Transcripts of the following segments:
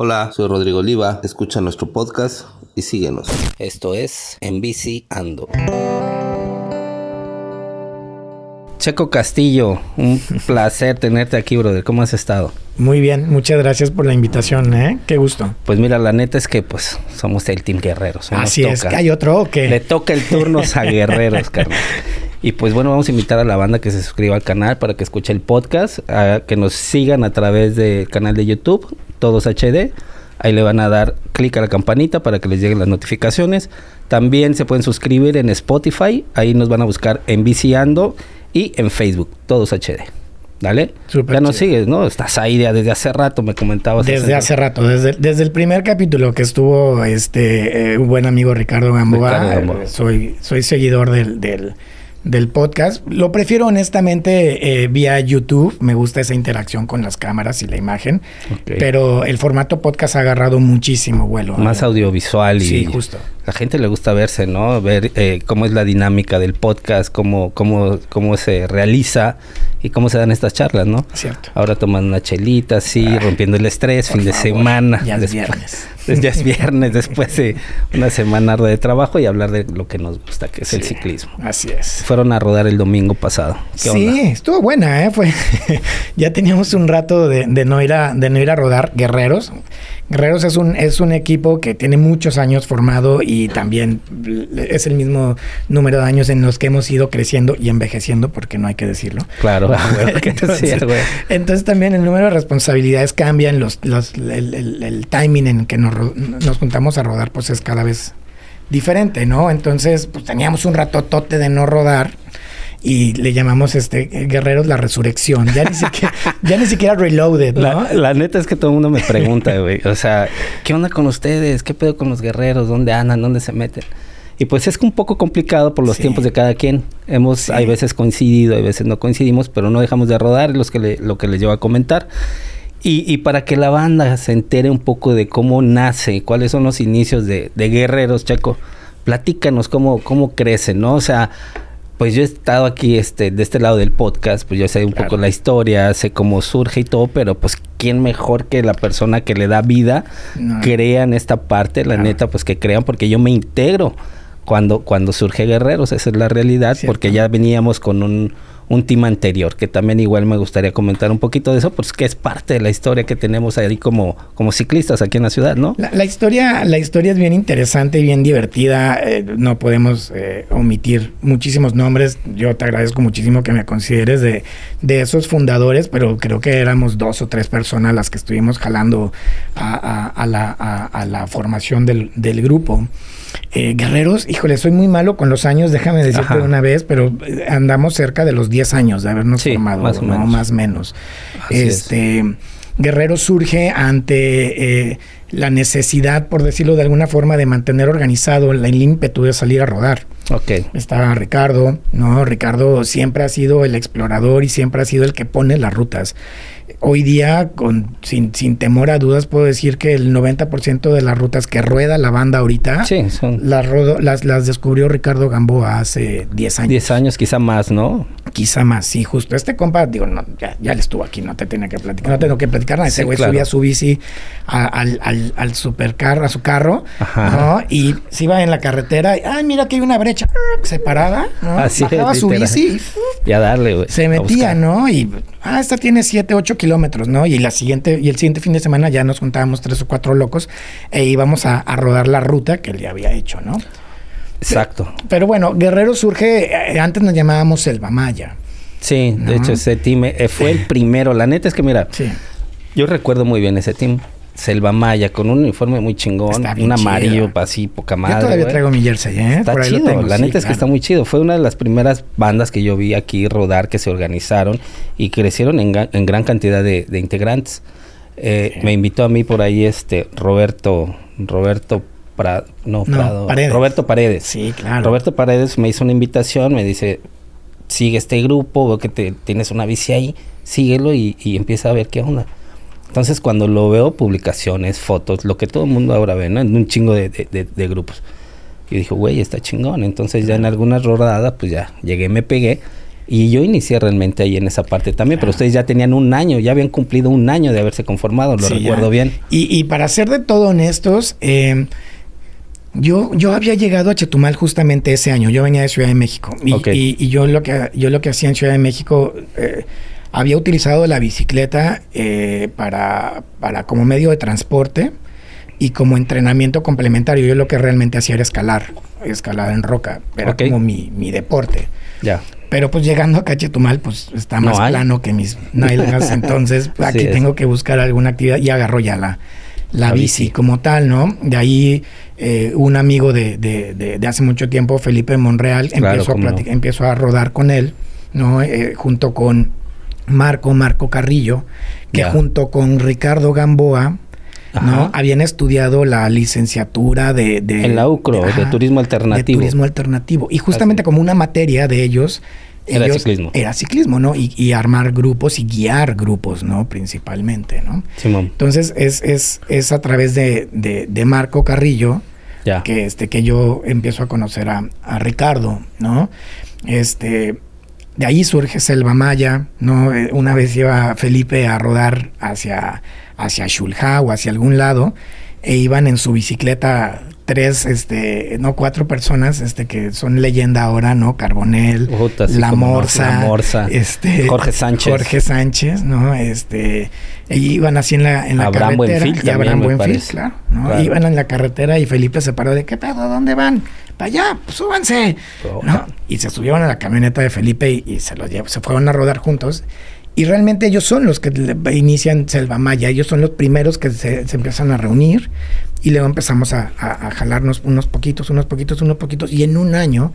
Hola, soy Rodrigo Oliva, escucha nuestro podcast y síguenos. Esto es En Bici Ando. Checo Castillo, un placer tenerte aquí, brother. ¿Cómo has estado? Muy bien, muchas gracias por la invitación, ¿eh? Qué gusto. Pues mira, la neta es que pues somos el Team Guerreros. Así es, que hay otro o qué? Le toca el turno a Guerreros, carnal. Y pues bueno, vamos a invitar a la banda que se suscriba al canal para que escuche el podcast, a que nos sigan a través del canal de YouTube, Todos HD. Ahí le van a dar clic a la campanita para que les lleguen las notificaciones. También se pueden suscribir en Spotify, ahí nos van a buscar en Viciando y en Facebook, Todos HD. Dale. ya nos sigues, ¿no? Estás ahí ya desde hace rato, me comentabas. Desde hace rato, desde, desde el primer capítulo que estuvo este eh, un buen amigo Ricardo Gamboa. Soy, soy seguidor del, del del podcast. Lo prefiero honestamente eh, vía YouTube. Me gusta esa interacción con las cámaras y la imagen. Pero el formato podcast ha agarrado muchísimo vuelo. Más audiovisual y... Sí, justo la gente le gusta verse, ¿no? Ver eh, cómo es la dinámica del podcast, cómo, cómo, cómo se realiza y cómo se dan estas charlas, ¿no? Cierto. Ahora tomando una chelita, sí, rompiendo el estrés, fin de semana. Ya es viernes. ya es viernes, después de una semana de trabajo y hablar de lo que nos gusta, que es el ciclismo. Así es. Fueron a rodar el domingo pasado. sí, estuvo buena, ¿eh? Fue, ya teníamos un rato de, de, no ir a, de no ir a rodar guerreros. Guerreros es un, es un equipo que tiene muchos años formado y también es el mismo número de años en los que hemos ido creciendo y envejeciendo, porque no hay que decirlo. Claro, entonces, también el número de responsabilidades cambian, los, los, el, timing en que nos, nos juntamos a rodar pues es cada vez diferente, ¿no? Entonces, pues teníamos un ratotote de no rodar y le llamamos este Guerreros la Resurrección. Ya ni siquiera, ya ni siquiera Reloaded, ¿no? La, neta es que todo el mundo me pregunta, güey. O sea, ¿qué onda con ustedes? ¿Qué pedo con los guerreros? ¿Dónde andan? ¿Dónde se meten? Y pues es un poco complicado por los tiempos de cada quien. Hemos, hay veces coincidido, hay veces no coincidimos, pero no dejamos de rodar, los que lo que les llevo a comentar. Y, y, para que la banda se entere un poco de cómo nace, cuáles son los inicios de, de Guerreros, Chaco, platícanos cómo, cómo crece, ¿no? O sea, pues yo he estado aquí este, de este lado del podcast, pues yo sé un poco la historia, sé cómo surge y todo, pero pues quién mejor que la persona que le da vida crean esta parte, la neta, pues que crean, porque yo me integro cuando, cuando surge Guerreros, esa es la realidad, porque ya veníamos con un un team anterior, que también igual me gustaría comentar un poquito de eso, pues que es parte de la historia que tenemos ahí como, como ciclistas aquí en la ciudad, ¿no? La, historia, la historia es bien interesante y bien divertida. Eh, no podemos eh, omitir muchísimos nombres. Yo te agradezco muchísimo que me consideres de, de esos fundadores, pero creo que éramos dos o tres personas las que estuvimos jalando a, la, a la, formación del, del grupo. Eh, guerreros, híjole, soy muy malo con los años, déjame decirte una vez, pero eh, andamos cerca de los 10 años de habernos formado, más o ¿no? menos. Más menos. este, Guerreros surge ante eh, la necesidad, por decirlo de alguna forma, de mantener organizado el ímpetu de salir a rodar. Ok. Estaba Ricardo, ¿no? Ricardo siempre ha sido el explorador y siempre ha sido el que pone las rutas hoy día, con, sin, sin temor a dudas, puedo decir que el 90% de las rutas que rueda la banda ahorita, las, las, descubrió Ricardo Gamboa hace 10 años. 10 años, quizá más, ¿no? Quizá más, sí, justo. Este compa, digo, no, ya, ya le estuvo aquí, no te tiene que platicar, no tengo que platicar nada. Ese güey subía su bici al, al, al supercar, a su carro, ¿no? Y se iba en la carretera, y, ay, mira que hay una brecha separada, ¿no? Así Bajaba su bici y, a darle, güey. Se metía, ¿no? Y, ah, esta tiene 7, 8 kilómetros, ¿no? Y la siguiente, y el siguiente fin de semana ya nos juntábamos tres o cuatro locos e íbamos a, rodar la ruta que él ya había hecho, ¿no? Exacto. Pero, bueno, Guerrero surge, eh, antes nos llamábamos Selva Maya. Sí, de hecho ese team eh, fue el primero. La neta es que mira, yo recuerdo muy bien ese team. Selva Maya, con un uniforme muy chingón, un amarillo así, poca madre. Yo todavía traigo mi jersey, ¿eh? Está chido, la neta es que está muy chido. Fue una de las primeras bandas que yo vi aquí rodar, que se organizaron y crecieron en, gran cantidad de, integrantes. Eh, me invitó a mí por ahí este Roberto, Roberto no, Prado, Roberto Paredes. Sí, claro. Roberto Paredes me hizo una invitación, me dice, sigue este grupo, veo que te, tienes una bici ahí, síguelo y, y empieza a ver qué onda. Entonces cuando lo veo, publicaciones, fotos, lo que todo el mundo ahora ve, ¿no? En un chingo de, de, grupos. Y dije, güey, está chingón. Entonces ya en algunas rodadas, pues ya llegué, me pegué. Y yo inicié realmente ahí en esa parte también, pero ustedes ya tenían un año, ya habían cumplido un año de haberse conformado, lo recuerdo bien. Y, y, para ser de todo honestos, eh, yo, yo había llegado a Chetumal justamente ese año. Yo venía de Ciudad de México. Y, y, yo, lo que, yo lo que hacía en Ciudad de México, eh, había utilizado la bicicleta eh, para, para como medio de transporte y como entrenamiento complementario. Yo lo que realmente hacía era escalar, escalar en roca. Era como mi, mi deporte. Ya. Pero pues llegando a Chetumal, pues está más plano que mis nalgas. entonces aquí tengo que buscar alguna actividad y agarro ya la, la, bici, como tal, ¿no? De ahí eh, un amigo de, de, de, hace mucho tiempo, Felipe Monreal, empezó, a empezó a rodar con él, ¿no? Eh, junto con Marco, Marco Carrillo, que junto con Ricardo Gamboa, ¿no? Habían estudiado la licenciatura de... de en la UCRO, de, turismo alternativo. De turismo alternativo. Y justamente como una materia de ellos... Era ciclismo. Era ciclismo, ¿no? Y, armar grupos y guiar grupos, ¿no? Principalmente, ¿no? Simón. Entonces es, es, es a través de, de, Marco Carrillo que, este, que yo empiezo a conocer a, a Ricardo, ¿no? Este, de ahí surge Selva Maya, ¿no? Eh, una vez iba Felipe a rodar hacia, hacia Shulha o hacia algún lado e iban en su bicicleta tres, este, no cuatro personas, este, que son leyenda ahora, ¿no? Carbonel, La Morsa, este, Jorge Sánchez. Jorge Sánchez, ¿no? Este, e iban así en la, en la Abraham carretera. Buenfil y Abraham Buenfil, claro, ¿no? Iban en la carretera y Felipe se paró de, ¿qué pedo? ¿Dónde van? Para allá, pues súbanse, ¿no? Y se subieron a la camioneta de Felipe y, se los se fueron a rodar juntos. Y realmente ellos son los que inician Selva Maya, ellos son los primeros que se, empiezan a reunir y luego empezamos a, jalarnos unos poquitos, unos poquitos, unos poquitos. Y en un año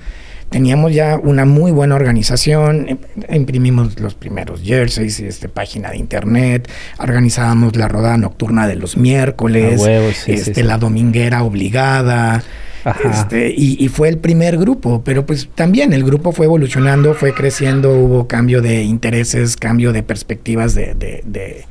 teníamos ya una muy buena organización, em, imprimimos los primeros jerseys, este, página de internet, organizábamos la rodada nocturna de los miércoles, este, la dominguera obligada. Este, y, fue el primer grupo, pero pues también el grupo fue evolucionando, fue creciendo, hubo cambio de intereses, cambio de perspectivas de, de,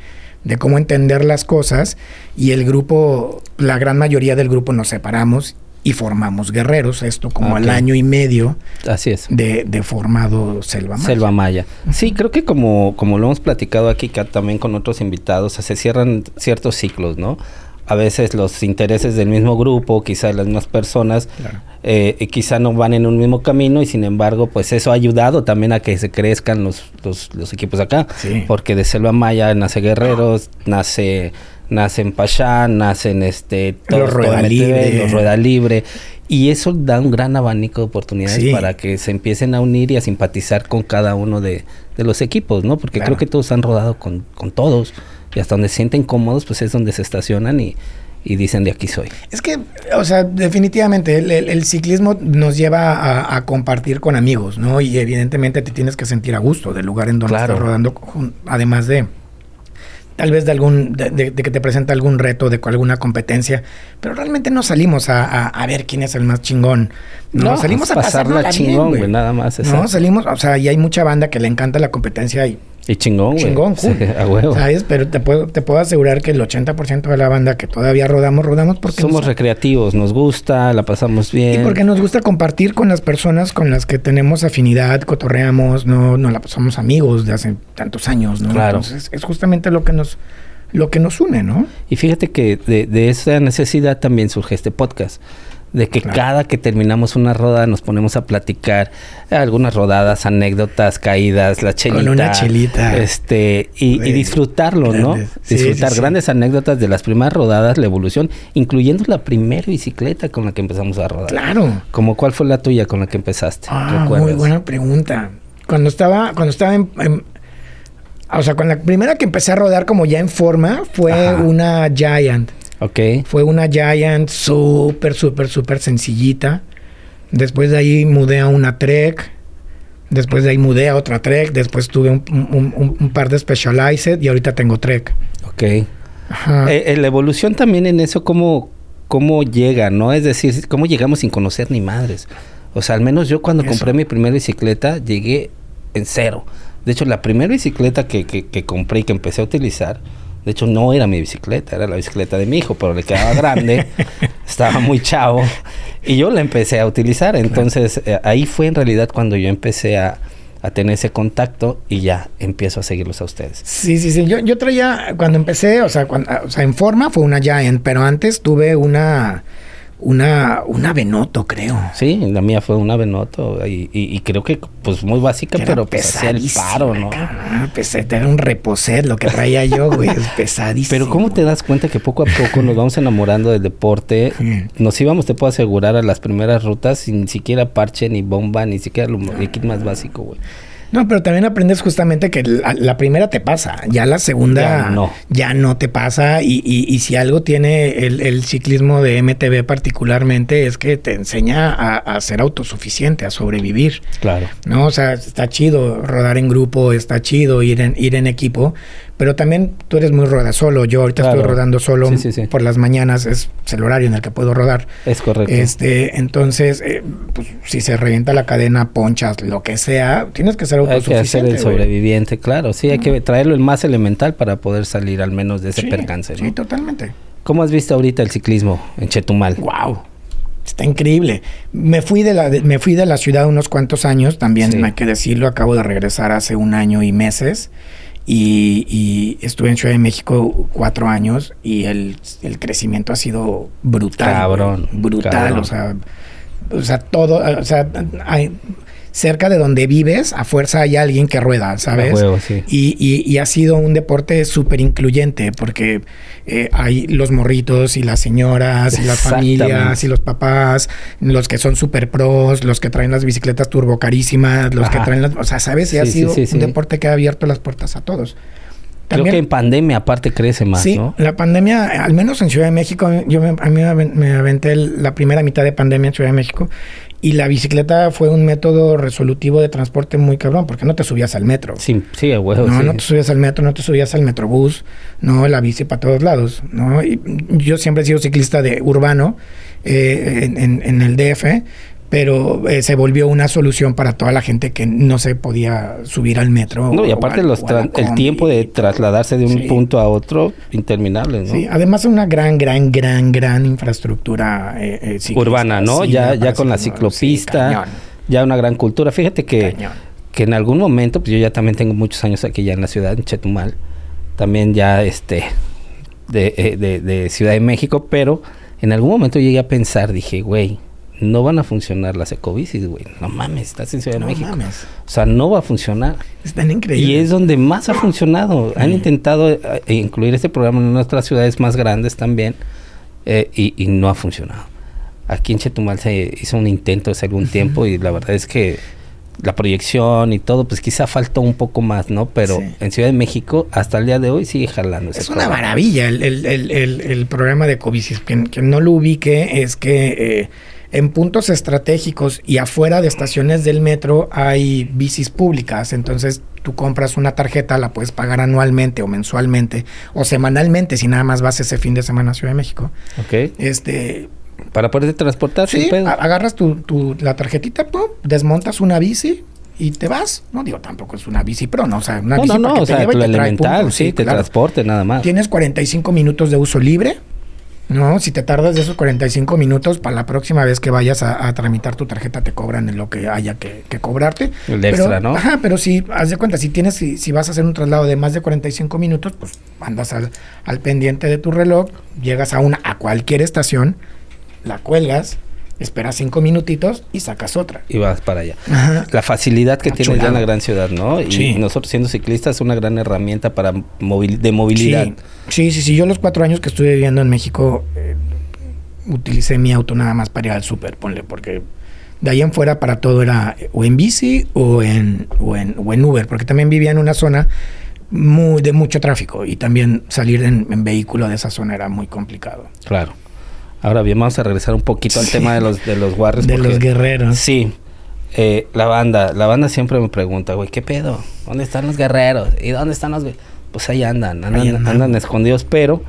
de, cómo entender las cosas y el grupo, la gran mayoría del grupo nos separamos y formamos guerreros, esto como al año y medio Así es. De, de, formado Selva Maya. Selva Maya. Sí, creo que como, como lo hemos platicado aquí también con otros invitados, se cierran ciertos ciclos, ¿no? a veces los intereses del mismo grupo, quizá las mismas personas, eh, quizá no van en un mismo camino y sin embargo, pues eso ha ayudado también a que se crezcan los, los, equipos acá. Porque de Selva Maya nace Guerreros, nace nacen Pachá, nacen este, los Rueda Libre. los Rueda Libre. Y eso da un gran abanico de oportunidades para que se empiecen a unir y a simpatizar con cada uno de, los equipos, ¿no? Porque creo que todos han rodado con, con todos y hasta donde se sienten cómodos, pues es donde se estacionan y, dicen de aquí soy. Es que, o sea, definitivamente el, ciclismo nos lleva a, compartir con amigos, ¿no? Y evidentemente te tienes que sentir a gusto del lugar en donde estás rodando, además de tal vez de algún, de, que te presenta algún reto, de alguna competencia, pero realmente no salimos a, a, ver quién es el más chingón. No, salimos a pasarla, chingón, güey, nada más. No, salimos, o sea, y hay mucha banda que le encanta la competencia y y chingón, güey. Chingón, cool. a huevo. ¿Sabes? Pero te puedo, te puedo asegurar que el 80% de la banda que todavía rodamos, rodamos porque... Somos recreativos, nos gusta, la pasamos bien. Y porque nos gusta compartir con las personas con las que tenemos afinidad, cotorreamos, no, no la pasamos amigos de hace tantos años, ¿no? Claro. Entonces, es justamente lo que nos, lo que nos une, ¿no? Y fíjate que de, de esa necesidad también surge este podcast de que cada que terminamos una roda nos ponemos a platicar algunas rodadas, anécdotas, caídas, la chelita. Con una chelita. Este, y, disfrutarlo, ¿no? Disfrutar grandes anécdotas de las primeras rodadas, la evolución, incluyendo la primera bicicleta con la que empezamos a rodar. Claro. Como cuál fue la tuya con la que empezaste. Ah, muy buena pregunta. Cuando estaba, cuando estaba en, o sea, con la primera que empecé a rodar como ya en forma fue una Giant. Ok. Fue una Giant súper, súper, súper sencillita. Después de ahí mudé a una Trek. Después de ahí mudé a otra Trek. Después tuve un, par de Specialized y ahorita tengo Trek. Ok. Ajá. Eh, eh, la evolución también en eso, ¿cómo, ¿cómo llega, no? Es decir, ¿cómo llegamos sin conocer ni madres? O sea, al menos yo cuando compré mi primera bicicleta llegué en cero. De hecho, la primera bicicleta que, que, que compré y que empecé a utilizar de hecho, no era mi bicicleta, era la bicicleta de mi hijo, pero le quedaba grande, estaba muy chavo y yo la empecé a utilizar. Entonces, eh, ahí fue en realidad cuando yo empecé a, a tener ese contacto y ya empiezo a seguirlos a ustedes. Sí, sí, sí. Yo, yo traía, cuando empecé, o sea, cuando, o sea, en forma fue una Giant, pero antes tuve una una, una Venoto, creo. Sí, la mía fue una Venoto y, y, creo que pues muy básica, pero hacía el paro, ¿no? Pues era un reposet lo que traía yo, güey, es pesadísimo. Pero ¿cómo te das cuenta que poco a poco nos vamos enamorando del deporte? Nos íbamos, te puedo asegurar, a las primeras rutas sin siquiera parche, ni bomba, ni siquiera lo, el kit más básico, güey. No, pero también aprendes justamente que la, primera te pasa, ya la segunda ya no, te pasa y, y, si algo tiene el, ciclismo de MTB particularmente es que te enseña a, ser autosuficiente, a sobrevivir. Claro. No, o sea, está chido rodar en grupo, está chido ir en, ir en equipo, pero también tú eres muy rueda solo. Yo ahorita estoy rodando solo por las mañanas, es, el horario en el que puedo rodar. Es correcto. Este, entonces, eh, pues, si se revienta la cadena, ponchas, lo que sea, tienes que ser autosuficiente. Hay que ser el sobreviviente, claro. Sí, hay que traerlo el más elemental para poder salir al menos de ese percance. Sí, totalmente. ¿Cómo has visto ahorita el ciclismo en Chetumal? Wow. Está increíble. Me fui de la me fui de la ciudad unos cuantos años, también hay que decirlo, acabo de regresar hace un año y meses. Y, estuve en Ciudad de México cuatro años y el, crecimiento ha sido brutal. Cabrón. Brutal, o sea, o sea, todo, o sea, hay, cerca de donde vives, a fuerza hay alguien que rueda, ¿sabes? y, ha sido un deporte súper incluyente porque eh, hay los morritos y las señoras y las familias y los papás, los que son súper pros, los que traen las bicicletas turbo carísimas, los que traen las... O sea, ¿sabes? Y ha sido un deporte que ha abierto las puertas a todos. Creo que en pandemia aparte crece más, sí, la pandemia, al menos en Ciudad de México, yo me, a mí me aventé la primera mitad de pandemia en Ciudad de México y la bicicleta fue un método resolutivo de transporte muy cabrón, porque no te subías al metro. Sí, sí, huevo, No, no te subías al metro, no te subías al metrobús, no, la bici para todos lados, ¿no? Y yo siempre he sido ciclista de urbano eh, en, en, el DF, pero eh, se volvió una solución para toda la gente que no se podía subir al metro. No, y aparte los el tiempo de trasladarse de un punto a otro, interminable, ¿no? Sí, además una gran, gran, gran, gran infraestructura eh, eh urbana, ¿no? ya ya con la ciclopista, ya una gran cultura. Fíjate que, que en algún momento, pues yo ya también tengo muchos años aquí ya en la ciudad, en Chetumal, también ya este, de, eh, de, de Ciudad de México, pero en algún momento llegué a pensar, dije, güey, no van a funcionar las ecobicis, güey. No mames, estás en Ciudad de México. Mames. O sea, no va a funcionar. Están increíbles. Y es donde más ha funcionado. Han intentado eh, eh, incluir este programa en nuestras ciudades más grandes también eh, y, no ha funcionado. Aquí en Chetumal se hizo un intento hace algún tiempo y la verdad es que la proyección y todo, pues quizá faltó un poco más, ¿no? Pero en Ciudad de México, hasta el día de hoy, sigue jalando. Es una maravilla el, el, programa de Ecobicis. Quien, no lo ubique es que en puntos estratégicos y afuera de estaciones del metro hay bicis públicas, entonces tú compras una tarjeta, la puedes pagar anualmente o mensualmente o semanalmente si nada más vas ese fin de semana a Ciudad de México. Ok. Este... Para poder transportar. Sí, agarras tu, tu, la tarjetita, pum, desmontas una bici, y te vas. No digo, tampoco es una bici pro, no, o sea, una bici no, no, o sea, lo elemental, sí, te transporte nada más. Tienes 45 minutos de uso libre, no, si te tardas de esos 45 minutos, para la próxima vez que vayas a, tramitar tu tarjeta te cobran en lo que haya que, cobrarte. El extra, ¿no? Ajá, pero si, haz de cuenta, si tienes, si, si, vas a hacer un traslado de más de 45 minutos, pues andas al, al pendiente de tu reloj, llegas a una, a cualquier estación, la cuelgas, esperas cinco minutitos y sacas otra. Y vas para allá. La facilidad que tiene ya en la gran ciudad, ¿no? Y nosotros siendo ciclistas es una gran herramienta para de movilidad. Sí. sí, sí, Yo los cuatro años que estuve viviendo en México eh, utilicé mi auto nada más para ir al súper, ponle, porque de ahí en fuera para todo era o en bici o en, o en, o en Uber, porque también vivía en una zona muy, de mucho tráfico y también salir en, en vehículo de esa zona era muy complicado. Claro. Ahora bien, vamos a regresar un poquito al tema de los de los Warriors. De los guerreros. Sí. Eh, la banda, la banda siempre me pregunta, güey, ¿qué pedo? ¿Dónde están los guerreros? ¿Y dónde están los...? Pues ahí andan, andan, andan. escondidos, pero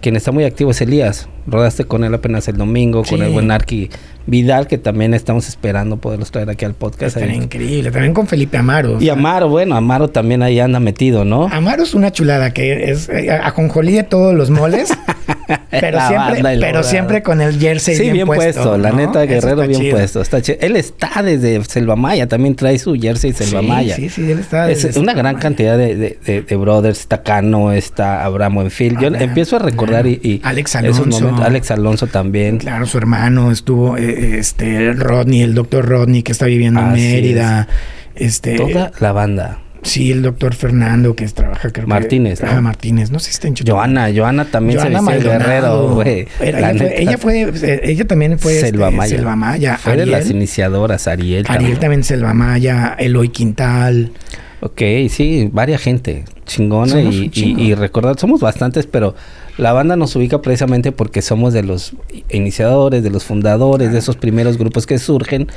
quien está muy activo es Elías. Rodaste con él apenas el domingo, con el buen Arqui Vidal, que también estamos esperando poderlos traer aquí al podcast. Está increíble, también con Felipe Amaro. Y Amaro, bueno, Amaro también ahí anda metido, ¿no? Amaro es una chulada, que es eh, ajonjolí de todos los moles. pero siempre, pero siempre con el jersey sí, bien, puesto. La neta, Guerrero bien puesto. Está él está desde Selva Maya, también trae su jersey Selva Maya. Sí, sí, él está Es una gran cantidad de, de, brothers. Está Cano, está Abramo Enfield. Yo empiezo a recordar y, Alex Alonso. Alex Alonso también. Claro, su hermano estuvo, eh, este, Rodney, el doctor Rodney que está viviendo en Mérida. Este, Toda la banda. Sí, el doctor Fernando que trabaja creo Martínez, que, Martínez, no sé si está en Joana, Joana también se se Guerrero, güey. Ella, fue, ella también fue Selva este, Maya. Selva Maya. Fue de las iniciadoras, Ariel. Ariel también. Selva Maya, Eloy Quintal. Ok, sí, varia gente chingona y, y, recordar, somos bastantes, pero la banda nos ubica precisamente porque somos de los iniciadores, de los fundadores, de esos primeros grupos que surgen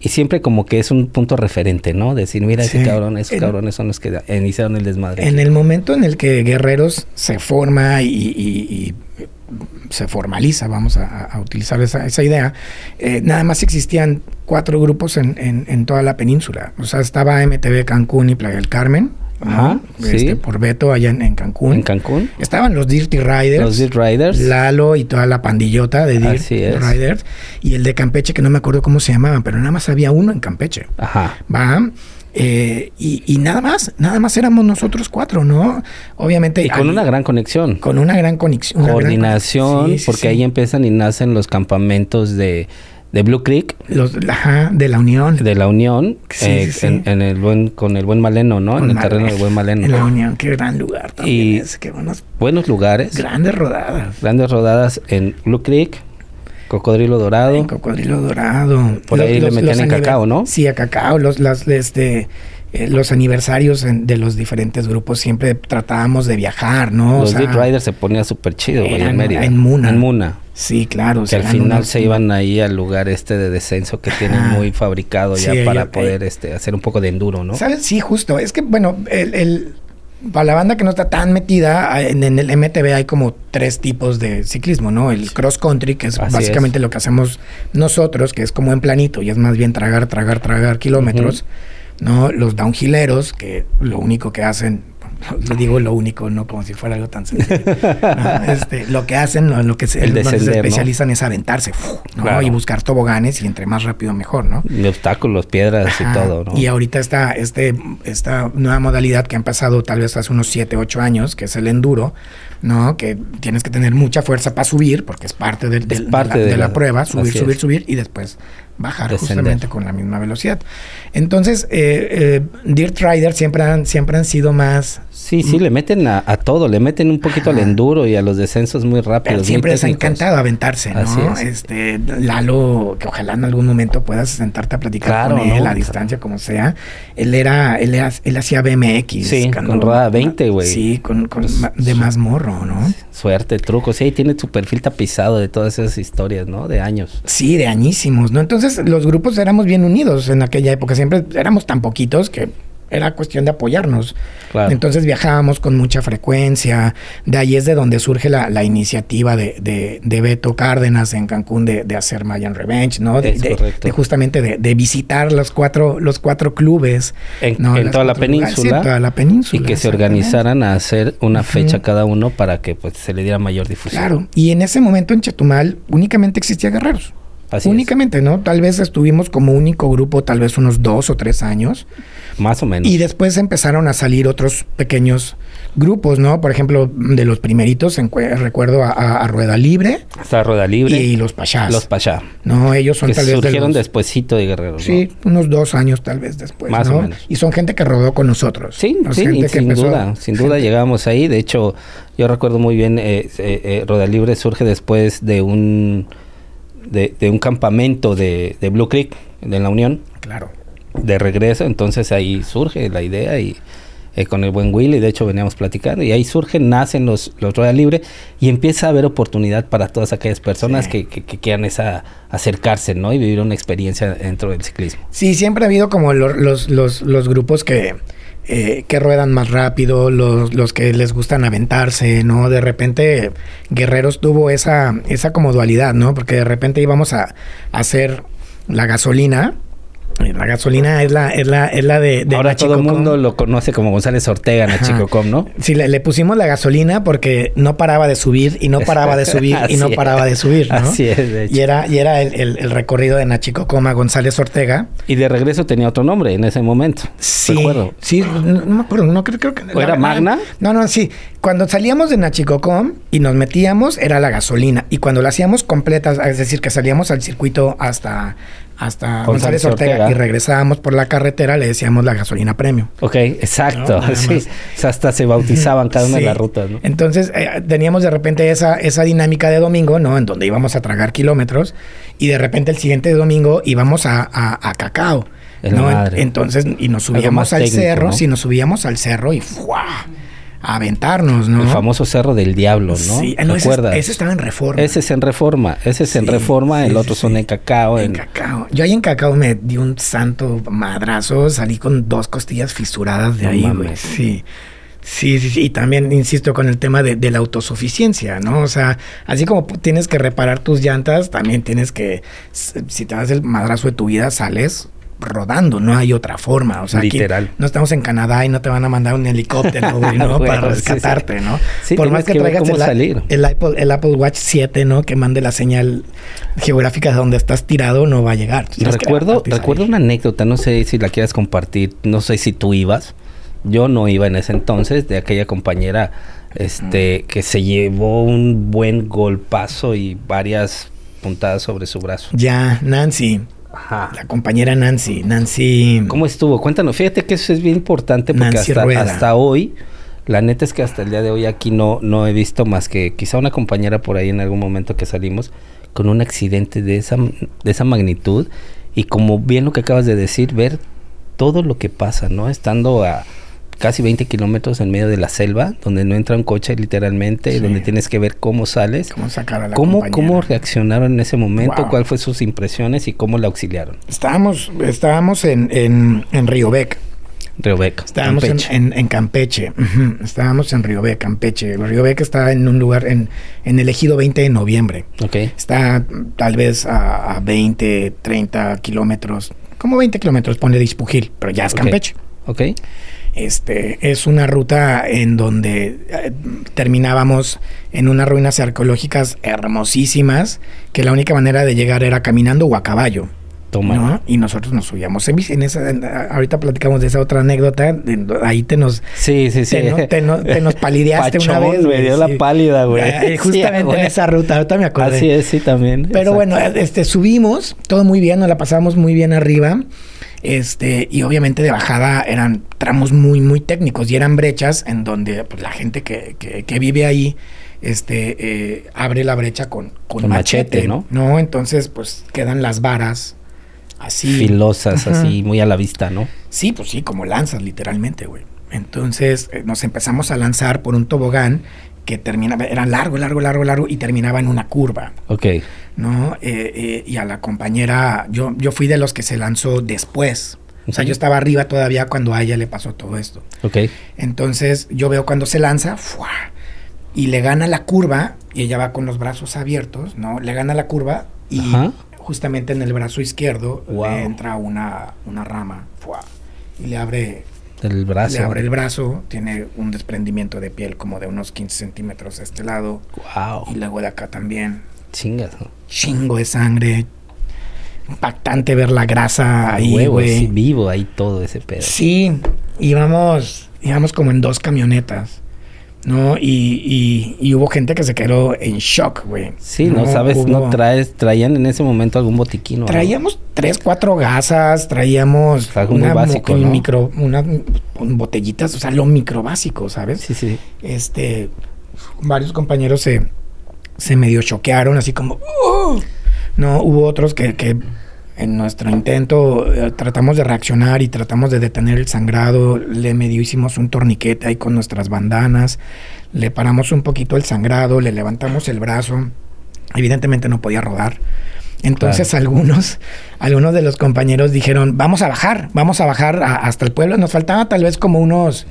y siempre como que es un punto referente, ¿no? Decir, mira, ese cabrón, esos cabrones son los que iniciaron el desmadre. En el momento en el que Guerreros se forma y, se formaliza, vamos a, utilizar esa, esa idea, eh, nada más existían cuatro grupos en, en, en, toda la península. O sea, estaba MTV Cancún y Playa del Carmen, Ajá, este, por Beto allá en, Cancún. En Cancún. Estaban los Dirty Riders. Los Dirty Riders. Lalo y toda la pandillota de Dirty Riders. Y el de Campeche, que no me acuerdo cómo se llamaban, pero nada más había uno en Campeche. Ajá. Va. Eh, y, nada más, nada más éramos nosotros cuatro, ¿no? Obviamente. Y con una gran conexión. Con una gran conexión. Coordinación, porque ahí empiezan y nacen los campamentos de de Blue Creek. Los, ajá, de la Unión. De la Unión. Eh, en, el buen, con el buen Maleno, ¿no? en el terreno del buen Maleno. En la Unión, qué gran lugar también y qué buenos, buenos lugares. Grandes rodadas. Grandes rodadas en Blue Creek. Cocodrilo dorado. cocodrilo dorado. Por ahí le metían en cacao, ¿no? Sí, a cacao. Los, las, este, eh, los aniversarios de los diferentes grupos siempre tratábamos de viajar, ¿no? Los Deep Riders se ponía súper chido, en Mérida. En Muna. En Muna. Sí, claro. Que al final se iban ahí al lugar este de descenso que tienen muy fabricado ya para poder este, hacer un poco de enduro, ¿no? ¿Sabes? Sí, justo. Es que, bueno, el, para la banda que no está tan metida, en, el MTV hay como tres tipos de ciclismo, ¿no? El cross country, que es básicamente lo que hacemos nosotros, que es como en planito y es más bien tragar, tragar, tragar kilómetros. ¿no? Los downhilleros, que lo único que hacen, le digo lo único, no como si fuera algo tan sencillo. este, lo que hacen, lo, que se, especializan es aventarse y buscar toboganes y entre más rápido mejor, ¿no? De obstáculos, piedras y todo, ¿no? Y ahorita está este, esta nueva modalidad que han pasado tal vez hace unos 7, 8 años, que es el enduro, ¿no? Que tienes que tener mucha fuerza para subir, porque es parte, de, la, prueba, subir, subir, subir y después bajar justamente con la misma velocidad. Entonces, eh, eh, Dirt Rider siempre han, siempre han sido más... Sí, sí, le meten a, todo, le meten un poquito al enduro y a los descensos muy rápidos. siempre les ha encantado aventarse, ¿no? Este, Lalo, que ojalá en algún momento puedas sentarte a platicar con él a distancia, como sea. Él era, él, él hacía BMX. Sí, con rueda 20, güey. Sí, con, con de más morro, ¿no? Suerte, truco. Sí, tiene su perfil tapizado de todas esas historias, ¿no? De años. Sí, de añísimos, ¿no? Entonces, los grupos éramos bien unidos en aquella época. Siempre éramos tan poquitos que era cuestión de apoyarnos. Entonces viajábamos con mucha frecuencia. De ahí es de donde surge la, iniciativa de, Beto Cárdenas en Cancún de, hacer Mayan Revenge, ¿no? De, justamente de, visitar los cuatro, los cuatro clubes. En, toda, la península, toda la península. Y que se organizaran a hacer una fecha cada uno para que pues, se le diera mayor difusión. Claro. Y en ese momento en Chetumal únicamente existía Guerreros. Únicamente, ¿no? Tal vez estuvimos como único grupo, tal vez unos dos o tres años. Más o menos. Y después empezaron a salir otros pequeños grupos, ¿no? Por ejemplo, de los primeritos, recuerdo a, Rueda Libre. Hasta Rueda Libre. Y, los Pachás. Los Pachá. No, ellos son tal vez. Surgieron de despuésito de Guerrero. Sí, unos dos años tal vez después. Más o menos. Y son gente que rodó con nosotros. Sí, sí, sin duda. Sin duda llegamos ahí. De hecho, yo recuerdo muy bien, eh, eh, eh Rueda Libre surge después de un de, un campamento de, Blue Creek, de la Unión. Claro. De regreso, entonces ahí surge la idea y eh, con el buen Willy, de hecho veníamos platicando, y ahí surgen, nacen los, los Royal Libre y empieza a haber oportunidad para todas aquellas personas que, que, quieran esa, acercarse, ¿no? Y vivir una experiencia dentro del ciclismo. Sí, siempre ha habido como los, los, los, grupos que eh, que ruedan más rápido, los, los, que les gustan aventarse, ¿no? De repente Guerreros tuvo esa, esa como dualidad, ¿no? Porque de repente íbamos a, a hacer la gasolina la gasolina es la, es la, es la de, Ahora todo el mundo lo conoce como González Ortega, Nachicocom, ¿no? Sí, le, pusimos la gasolina porque no paraba de subir y no paraba de subir y no paraba de subir, ¿no? Así es, de hecho. Y era, y era el, el, recorrido de Nachicocom a González Ortega. Y de regreso tenía otro nombre en ese momento. Sí. Recuerdo. Sí, no, me acuerdo, no creo, creo que. ¿O era Magna? No, no, sí. Cuando salíamos de Nachicocom y nos metíamos, era la gasolina. Y cuando la hacíamos completa, es decir, que salíamos al circuito hasta hasta González, Ortega, y regresábamos por la carretera, le decíamos la gasolina premio. Ok, exacto. Sí. hasta se bautizaban cada una de las rutas, ¿no? Entonces eh, teníamos de repente esa, esa dinámica de domingo, ¿no? En donde íbamos a tragar kilómetros y de repente el siguiente domingo íbamos a, a, Cacao. ¿no? Entonces, y nos subíamos al cerro, si nos subíamos al cerro y ¡fua! Aventarnos, ¿no? El famoso Cerro del Diablo, ¿no? Sí, no, ese, ese, estaba en Reforma. Ese es en Reforma, ese es en Reforma, el otro son en Cacao. En, Cacao. Yo ahí en Cacao me di un santo madrazo, salí con dos costillas fisuradas de ahí, güey. Sí. Sí, sí, sí. Y también insisto con el tema de, de, la autosuficiencia, ¿no? O sea, así como tienes que reparar tus llantas, también tienes que, si te das el madrazo de tu vida, sales rodando, no hay otra forma. O sea, Literal. no estamos en Canadá y no te van a mandar un helicóptero, ¿no? para rescatarte, ¿no? Por más que, traigas el, el, Apple, el Apple Watch 7, ¿no? Que mande la señal geográfica de donde estás tirado, no va a llegar. Recuerdo, recuerdo una anécdota, no sé si la quieras compartir, no sé si tú ibas. Yo no iba en ese entonces, de aquella compañera este, que se llevó un buen golpazo y varias puntadas sobre su brazo. Ya, Nancy. La compañera Nancy. Nancy. ¿Cómo estuvo? Cuéntanos. Fíjate que eso es bien importante porque hasta, hoy, la neta es que hasta el día de hoy aquí no, no he visto más que quizá una compañera por ahí en algún momento que salimos con un accidente de esa, de esa magnitud. Y como bien lo que acabas de decir, ver todo lo que pasa, ¿no? Estando a casi 20 kilómetros en medio de la selva, donde no entra un coche literalmente, donde tienes que ver cómo sales. Cómo sacar a la ¿Cómo, ¿Cómo reaccionaron en ese momento? ¿Cuáles fueron sus impresiones y cómo la auxiliaron? Estábamos, estábamos en, en, en Río Bec. Río Bec. Estábamos En, en, Campeche. Estábamos en Río Bec, Campeche. Río Bec está en un lugar, en, en el ejido 20 de noviembre. Está tal vez a, a 20, 30 kilómetros. Como 20 kilómetros, pone de Ispujil, pero ya es Campeche. Ok. Este, es una ruta en donde eh, terminábamos en unas ruinas arqueológicas hermosísimas, que la única manera de llegar era caminando o a caballo. Toma. Y nosotros nos subíamos en En esa, ahorita platicamos de esa otra anécdota. ahí te nos. Sí, sí, sí. Te, nos palideaste una vez. Me dio la pálida, güey. Eh, justamente en esa ruta. Ahorita me acuerdo. Así es, sí, también. Pero bueno, este, subimos. Todo muy bien. Nos la pasamos muy bien arriba. Este, y obviamente de bajada eran tramos muy, muy técnicos y eran brechas en donde pues, la gente que, que, vive ahí este, eh, abre la brecha con, con, machete, ¿no? ¿no? Entonces, pues quedan las varas así. Filosas, así, muy a la vista, ¿no? Sí, pues sí, como lanzas, literalmente, güey. Entonces eh, nos empezamos a lanzar por un tobogán que terminaba, era largo, largo, largo, largo y terminaba en una curva. Ok. ¿No? Eh, eh, y a la compañera, yo, yo fui de los que se lanzó después. O sea, yo estaba arriba todavía cuando a ella le pasó todo esto. Ok. Entonces yo veo cuando se lanza, ¡fua! y le gana la curva, y ella va con los brazos abiertos, ¿no? Le gana la curva y justamente en el brazo izquierdo le entra una, una rama, ¡fua! y le abre el brazo. Le abre el brazo, tiene un desprendimiento de piel como de unos 15 centímetros de este lado. Wow. Y luego de acá también. Chingas, Chingo de sangre. Impactante ver la grasa ahí, güey. vivo ahí todo ese pedo. Sí, íbamos, íbamos como en dos camionetas. ¿no? Y, y, hubo gente que se quedó en shock, güey. Sí, no, sabes, no traes, traían en ese momento algún botiquín. Traíamos tres, cuatro gasas, traíamos algo una, básico, micro, unas botellitas, o sea, lo micro básico, ¿sabes? Sí, sí. Este, varios compañeros se, se medio choquearon, así como, no, hubo otros que, que en nuestro intento eh, tratamos de reaccionar y tratamos de detener el sangrado, le medio hicimos un torniquete ahí con nuestras bandanas, le paramos un poquito el sangrado, le levantamos el brazo, evidentemente no podía rodar, Entonces algunos, algunos de los compañeros dijeron, vamos a bajar, vamos a bajar hasta el pueblo. Nos faltaba tal vez como unos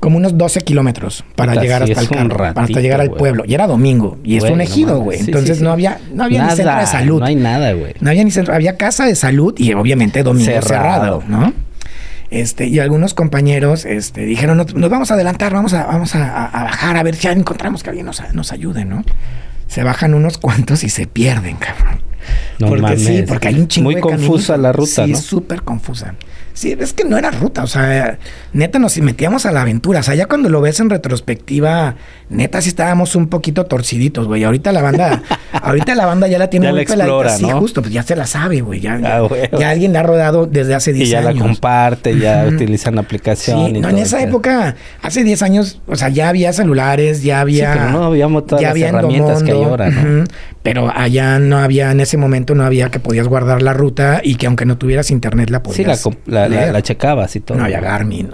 como unos 12 kilómetros para llegar hasta el carro, para hasta llegar al pueblo. Y era domingo, y es un ejido, güey. Entonces no había, no había ni centro de salud. No hay nada, güey. No había ni centro, había casa de salud y obviamente domingo cerrado, ¿no? Este, y algunos compañeros este, dijeron, nos, vamos a adelantar, vamos a, vamos a, bajar a ver si ya encontramos que alguien nos, nos ayude, ¿no? Se bajan unos cuantos y se pierden, cabrón. No porque sí, porque hay un chingo Muy confusa la ruta, sí, súper confusa. Sí, es que no era ruta, o sea, neta nos metíamos a la aventura. O sea, ya cuando lo ves en retrospectiva, neta sí estábamos un poquito torciditos, güey. Ahorita la banda, ahorita la banda ya la tiene muy peladita. Sí, justo, pues ya se la sabe, güey. Ya, ah, ya, alguien la ha rodado desde hace 10 años. Y ya la comparte, ya utilizan la aplicación. Sí, no, en esa época, hace 10 años, o sea, ya había celulares, ya había. Sí, pero no habíamos todas las herramientas que hay ahora, ¿no? Pero allá no había, en ese momento no había que podías guardar la ruta y que aunque no tuvieras internet la podías. Sí, la, la, checabas y todo. No había Garmin,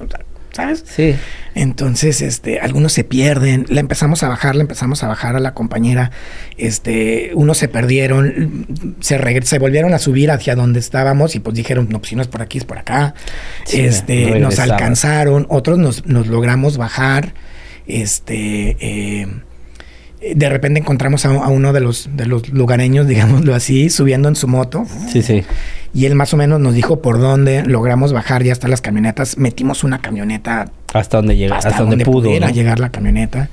¿sabes? Sí. Entonces, este, algunos se pierden, la empezamos a bajar, la empezamos a bajar a la compañera, este, unos se perdieron, se, se volvieron a subir hacia donde estábamos y pues dijeron, no, pues si no es por aquí, es por acá. este, nos alcanzaron, otros nos, nos logramos bajar, este, eh, de repente encontramos a, uno de los, de los lugareños, digámoslo así, subiendo en su moto. Sí, sí. Y él más o menos nos dijo por dónde logramos bajar ya hasta las camionetas. Metimos una camioneta. Hasta donde llega, hasta, donde, pudo. Pudiera llegar la camioneta.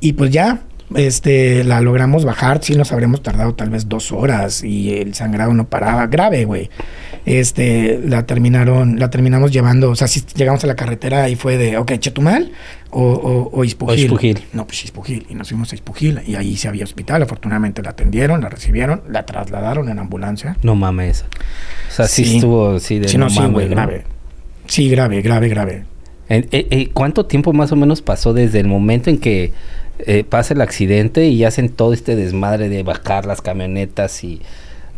Y pues ya, este, la logramos bajar. Sí nos habríamos tardado tal vez dos horas y el sangrado no paraba. Grave, güey. Este, la terminaron, la terminamos llevando. O sea, si llegamos a la carretera y fue de, ok, Chetumal o, o, o Ispujil. No, pues Ispujil. Y nos fuimos a Ispujil y ahí se había hospital. Afortunadamente la atendieron, la recibieron, la trasladaron en ambulancia. No mames. O sea, sí, estuvo sí, de sí, no, sí, güey, grave. Sí, grave, grave, grave. Eh, eh, ¿Cuánto tiempo más o menos pasó desde el momento en que eh, pasa el accidente y hacen todo este desmadre de bajar las camionetas y...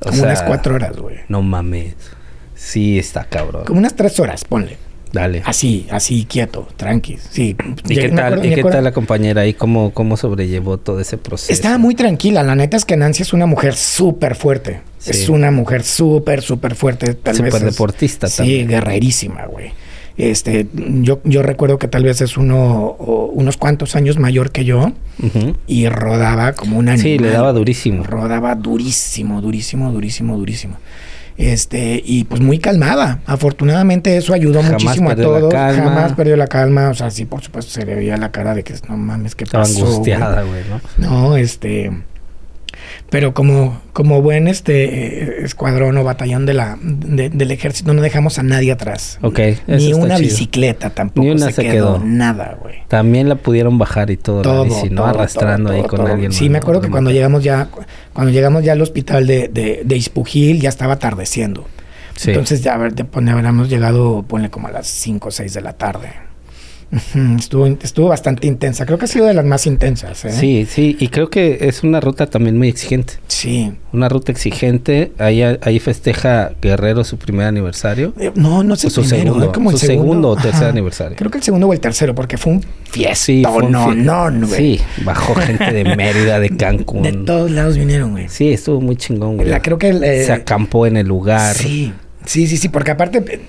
Como unas cuatro horas, güey. No mames. Sí, está cabrón. Como unas tres horas, ponle. Dale. Así, así, quieto, tranqui. Sí. ¿Y qué tal, ¿y qué tal la compañera ahí? ¿Cómo, ¿Cómo sobrellevó todo ese proceso? Estaba muy tranquila. La neta es que Nancy es una mujer súper fuerte. Es una mujer súper, súper fuerte. Súper deportista también. Sí, guerrerísima, güey. Este, yo, yo recuerdo que tal vez es uno unos cuantos años mayor que yo y rodaba como una Sí, le daba durísimo. Rodaba durísimo, durísimo, durísimo, durísimo. Este, y pues muy calmada. Afortunadamente eso ayudó muchísimo a todos. Jamás perdió la calma. O sea, sí, por supuesto, se le veía la cara de que no mames, pasó. Estaba angustiada, güey, ¿no? No, este pero como, como buen este escuadrón o batallón de la, del ejército no dejamos a nadie atrás. Ok. Ni una bicicleta tampoco Ni una se, quedó. Nada, güey. También la pudieron bajar y todo, todo la bici, ¿no? Arrastrando ahí con alguien. Sí, me acuerdo que cuando llegamos ya, cuando llegamos ya al hospital de, de, de Ispujil ya estaba atardeciendo. Entonces ya a ver, habríamos llegado, ponle como a las 5 o 6 de la tarde. Estuvo, estuvo bastante intensa. Creo que ha sido de las más intensas. ¿eh? Sí, sí. Y creo que es una ruta también muy exigente. Sí. Una ruta exigente. Ahí, ahí festeja Guerrero su primer aniversario. Eh, no, no sé. Su segundo. Como su segundo, o tercer aniversario. Creo que el segundo o el tercero, porque fue un fiesta. Sí, no, no, güey. Sí, bajó gente de Mérida, de Cancún. De todos lados vinieron, güey. Sí, estuvo muy chingón, güey. La, creo que... Eh, Se acampó en el lugar. Sí. Sí, sí, sí, porque aparte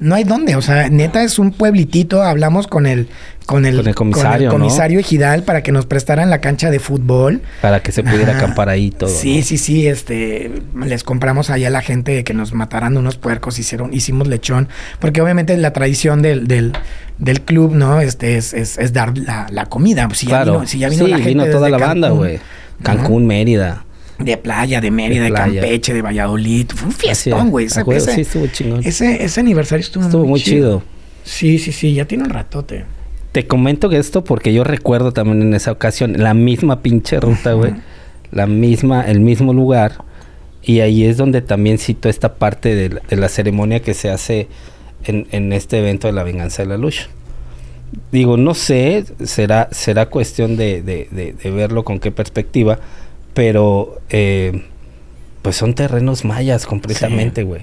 no hay dónde, o sea, neta es un pueblitito, hablamos con el con el, comisario, con el comisario Ejidal para que nos prestaran la cancha de fútbol. Para que se pudiera acampar ahí todo. Sí, sí, sí, este, les compramos allá a la gente que nos mataran unos puercos, hicieron, hicimos lechón, porque obviamente la tradición del, del, del club, ¿no? Este es, es, es dar la, la comida. Si claro. ya vino, si ya vino sí, la gente vino toda la banda, güey. Cancún, Mérida. De playa, de Mérida, de, Campeche, de Valladolid. Fue un fiestón, güey. Ese, ese, sí, estuvo chingón. Ese, ese aniversario estuvo, estuvo muy, chido. Sí, sí, sí, ya tiene un ratote. Te comento que esto porque yo recuerdo también en esa ocasión la misma pinche ruta, güey. La misma, el mismo lugar. Y ahí es donde también cito esta parte de la, ceremonia que se hace en, en, este evento de la venganza de la lucha. Digo, no sé, será, será cuestión de, de, de, de verlo con qué perspectiva pero eh, pues son terrenos mayas completamente, güey.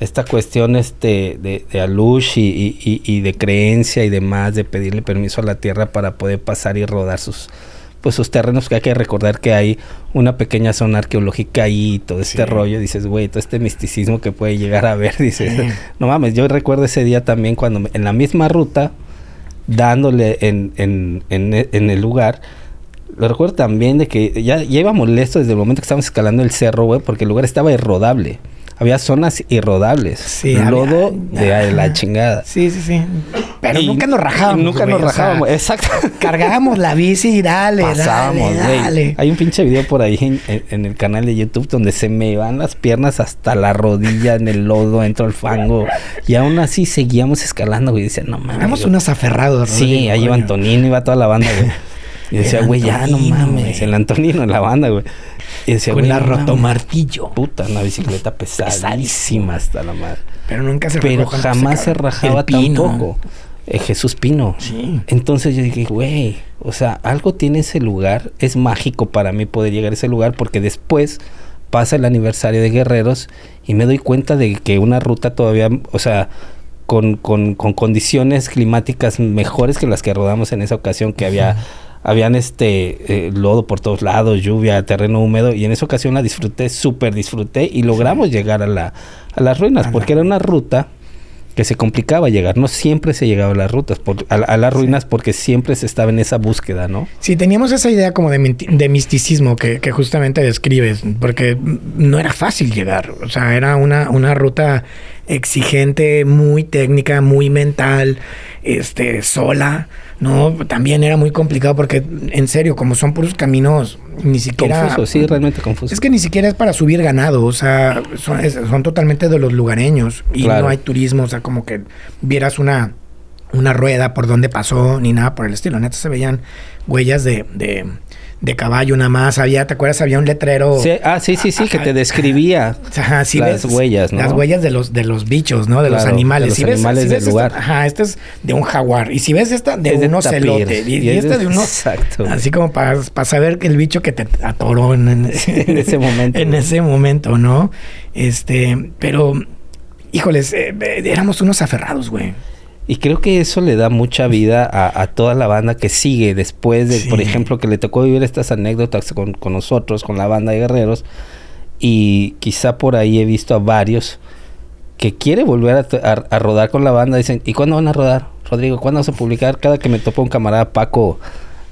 Esta cuestión este, de, de alush y, y, de creencia y demás, de pedirle permiso a la tierra para poder pasar y rodar sus pues sus terrenos que hay que recordar que hay una pequeña zona arqueológica ahí y todo este rollo. Dices, güey, todo este misticismo que puede llegar a ver. Dices, no mames, yo recuerdo ese día también cuando en la misma ruta, dándole en, en, en, el lugar, lo recuerdo también de que ya, ya iba molesto desde el momento que estábamos escalando el cerro, güey, porque el lugar estaba irrodable había zonas irrodables. Sí, lodo de la chingada. Sí, sí, sí. Pero nunca nos rajábamos. Nunca nos rajábamos, exacto. Cargábamos la bici y dale, Pasábamos, dale, dale. Hay un pinche video por ahí en, el canal de YouTube donde se me van las piernas hasta la rodilla en el lodo, entro al fango. Y aún así seguíamos escalando, güey. Decía, no mames. Éramos unos aferrados, Sí, ahí iba Antonino, iba toda la banda, güey. Y decía, güey, ya no mames. El Antonino en la banda, güey. Y decía, Con la rotomartillo. Puta, una bicicleta pesadísima hasta la madre. Pero nunca se Pero jamás se rajaba tampoco. Eh, Jesús Pino. Sí. Entonces yo dije, güey, o sea, algo tiene ese lugar. Es mágico para mí poder llegar a ese lugar porque después pasa el aniversario de Guerreros y me doy cuenta de que una ruta todavía, o sea, con, con, con condiciones climáticas mejores que las que rodamos en esa ocasión, que había habían este eh, lodo por todos lados, lluvia, terreno húmedo y en esa ocasión la disfruté, súper disfruté y logramos llegar a, la, a las ruinas porque era una ruta que se complicaba llegar, no siempre se llegaba a las rutas, por, a, las ruinas porque siempre se estaba en esa búsqueda, ¿no? Sí, teníamos esa idea como de, de misticismo que, que, justamente describes, porque no era fácil llegar, o sea, era una, una ruta exigente, muy técnica, muy mental, este, sola, ¿no? También era muy complicado porque, en serio, como son puros caminos, ni siquiera... Confuso, sí, realmente confuso. Es que ni siquiera es para subir ganado, o sea, son, totalmente de los lugareños y no hay turismo, o sea, como que vieras una, una rueda por donde pasó, ni nada por el estilo. Neta se veían huellas de de caballo nada más. Había, ¿te acuerdas? Había un letrero. ah, sí, sí, sí, que te describía las huellas, ¿no? Las huellas de los, de los bichos, ¿no? De los animales. De los animales del lugar. ajá, este es de un jaguar. Y si ves esta, de un ocelote. Y, esta de uno. Exacto. Así como para, para saber el bicho que te atoró en, en, ese momento. en ese momento, ¿no? Este, pero, híjoles, eh, eh, éramos unos aferrados, güey. Y creo que eso le da mucha vida a, toda la banda que sigue después de, por ejemplo, que le tocó vivir estas anécdotas con, nosotros, con la banda de guerreros. Y quizá por ahí he visto a varios que quiere volver a, rodar con la banda. Dicen, ¿y cuándo van a rodar? Rodrigo, ¿cuándo vas a publicar? Cada que me topa un camarada Paco,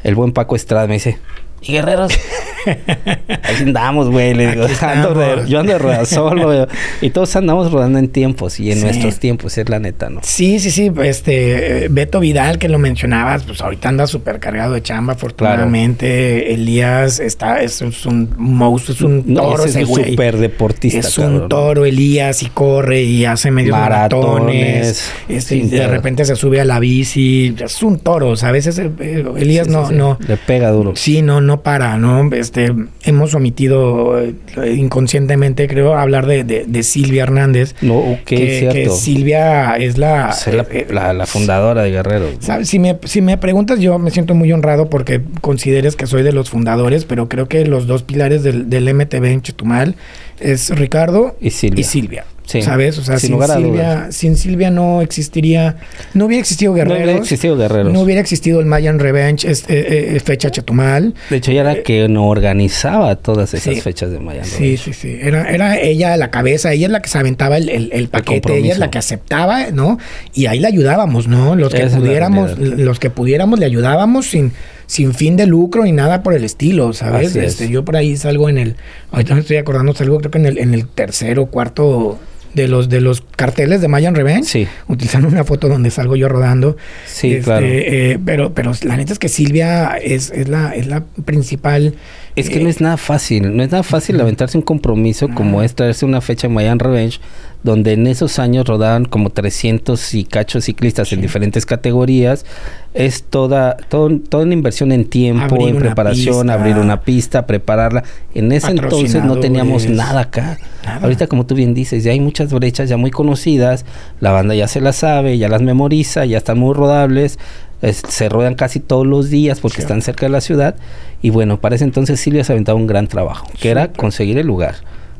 el buen Paco Estrada, me dice, ¿y guerreros? Ahí andamos, güey. yo ando de rueda solo, güey. Y todos andamos rodando en tiempos y en nuestros tiempos, es la neta, ¿no? Sí, sí, sí. Este, Beto Vidal, que lo mencionabas, pues ahorita anda súper cargado de chamba, afortunadamente. Elías está, es, un monstruo, es un toro ese, es un súper deportista. Es un toro, Elías, y corre y hace medio maratones. Este, de repente se sube a la bici. Es un toro, ¿sabes? A veces eh, Elías no, no. Le pega duro. Sí, no, no para, ¿no? Este, hemos omitido eh, inconscientemente, creo, hablar de, Silvia Hernández. No, que, Silvia es la, eh, la, fundadora de Guerrero. Si me, si me preguntas, yo me siento muy honrado porque consideres que soy de los fundadores, pero creo que los dos pilares del, del MTV en Chetumal es Ricardo Y Silvia. ¿Sabes? O sea, sin, Silvia, sin Silvia no existiría, no hubiera existido Guerreros. No hubiera existido Guerreros. No hubiera existido el Mayan Revenge, este, eh, fecha Chetumal. De hecho, ella era eh, que no organizaba todas esas fechas de Mayan Revenge. Sí, sí, sí. Era, era ella la cabeza, ella es la que se aventaba el, el, paquete, ella es la que aceptaba, ¿no? Y ahí le ayudábamos, ¿no? Los que pudiéramos, los que pudiéramos le ayudábamos sin sin fin de lucro ni nada por el estilo, ¿sabes? Este, yo por ahí salgo en el, ahorita me estoy acordando, salgo creo que en el, en el tercero, cuarto de los de los carteles de Mayan Revenge, sí. utilizando una foto donde salgo yo rodando. Sí, este, claro. Eh, pero, pero la neta es que Silvia es, es la, es la principal. Es que no es nada fácil, no es nada fácil aventarse un compromiso como es traerse una fecha en Mayan Revenge donde en esos años rodaban como 300 y ciclistas en diferentes categorías. Es toda, toda una inversión en tiempo, en preparación, abrir una pista, prepararla. En ese entonces no teníamos nada acá. Ahorita, como tú bien dices, ya hay muchas brechas ya muy conocidas, la banda ya se las sabe, ya las memoriza, ya están muy rodables. Se rodan casi todos los días porque están cerca de la ciudad. Y bueno, para ese entonces Silvia se aventaba un gran trabajo, que era conseguir el lugar.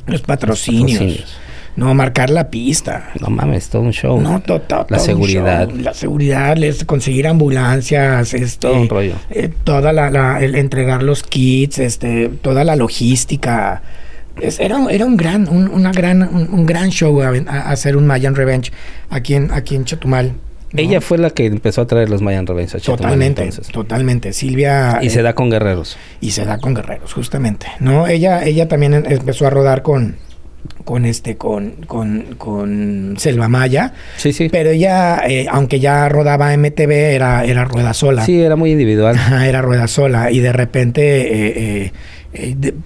Los patrocinios. No, marcar la pista. No mames, todo un show. No, La todo un seguridad. show. La seguridad, les- conseguir ambulancias, este, Todo un rollo. eh, toda la, la- el entregar los kits, este, toda la logística. Es- era, era un gran, un, una gran, un, un gran show a, a hacer un Mayan Revenge aquí en, aquí en Chetumal. ¿No? Ella fue la que empezó a traer los Mayan Revenge a Chetumal, Totalmente, entonces. totalmente. Silvia. Y eh, se da con guerreros. y se da con guerreros, justamente. ¿No? Ella, ella también em- empezó a rodar con, con este, con, con, con Selva Maya. Sí, sí. Pero ella, eh, aunque ya rodaba MTV, era, era rueda sola. Sí, era muy individual. Ajá, era rueda sola. Y de repente eh, eh, eh,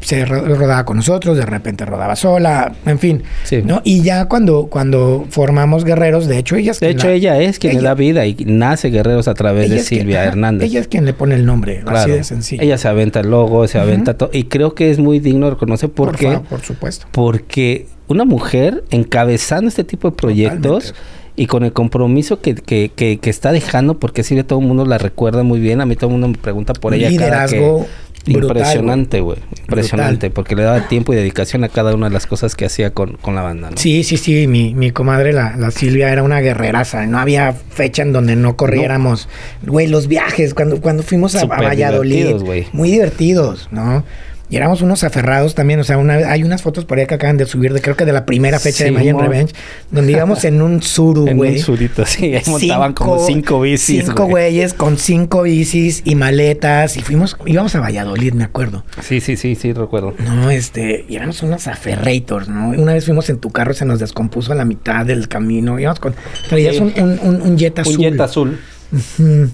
se ro- rodaba con nosotros, de repente rodaba sola, en fin. Sí. ¿no? Y ya cuando, cuando formamos guerreros, de hecho, ella es De hecho, la- ella es quien le da vida y nace Guerreros a través de quien- Silvia Hernández. Ella es quien le pone el nombre, así Claro. de sencillo. Ella se aventa el logo, se aventa todo. Y creo que es muy digno de reconocer por, por, qué. fa- por supuesto. Porque una mujer encabezando este tipo de proyectos Totalmente. y con el compromiso que, que, que, que está dejando, porque Silvia todo el mundo la recuerda muy bien. A mí todo el mundo me pregunta por ella. cada que- liderazgo brutal, Impresionante, güey. Impresionante. Porque le daba tiempo y dedicación a cada una de las cosas que hacía con, con la banda, ¿no? Sí, sí, sí, mi, mi comadre, la, la Silvia, era una guerreraza. No había fecha en donde no corriéramos. Güey, los viajes, cuando, cuando fuimos a, Valladolid. divertidos. Muy divertidos, ¿no? Y éramos unos aferrados también. O sea, una, hay unas fotos por ahí que acaban de subir, de creo que de la primera fecha de Mayan Revenge, donde íbamos en un suru, En güey. un surito, sí. Ahí montaban como Cinco- bicis, Cinco güey. güeyes con cinco bicis y maletas. Y fuimos, íbamos a Valladolid, me acuerdo. Sí, sí, sí, sí, recuerdo. No, este, y éramos unos aferrators, ¿no? Una vez fuimos en tu carro, se nos descompuso a la mitad del camino. Íbamos con, traías Sí. un, un, un, un jet azul. Un jet azul. Ujú.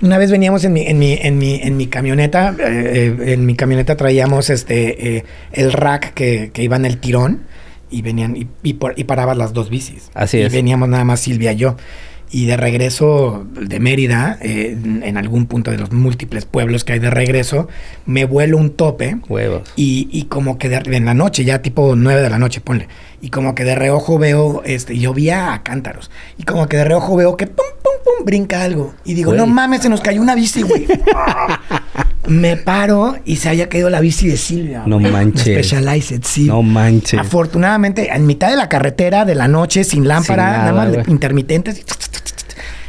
Una vez veníamos en mi, en mi, en mi, en mi camioneta, eh, eh, en mi camioneta traíamos este eh, el rack que, que iba en el tirón y venían y, y, por- y paraban las dos bicis. Así y es. veníamos nada más Silvia y yo. Y de regreso de Mérida, eh, en- en algún punto de los múltiples pueblos que hay de regreso, me vuelo un tope Huevos. y, y como que de- en la noche, ya tipo 9 de la noche, ponle. Y como que de reojo veo, este, llovía a cántaros. Y como que de reojo veo que pum, pum, brinca algo. Y digo, Güey. no mames, se nos cayó una bici, güey. Me paro y se haya caído la bici de Silvia. No güey. manches. Specialized, sí. No manches. Afortunadamente, en mitad de la carretera de la noche, sin lámpara, Sin nada, nada, más intermitentes.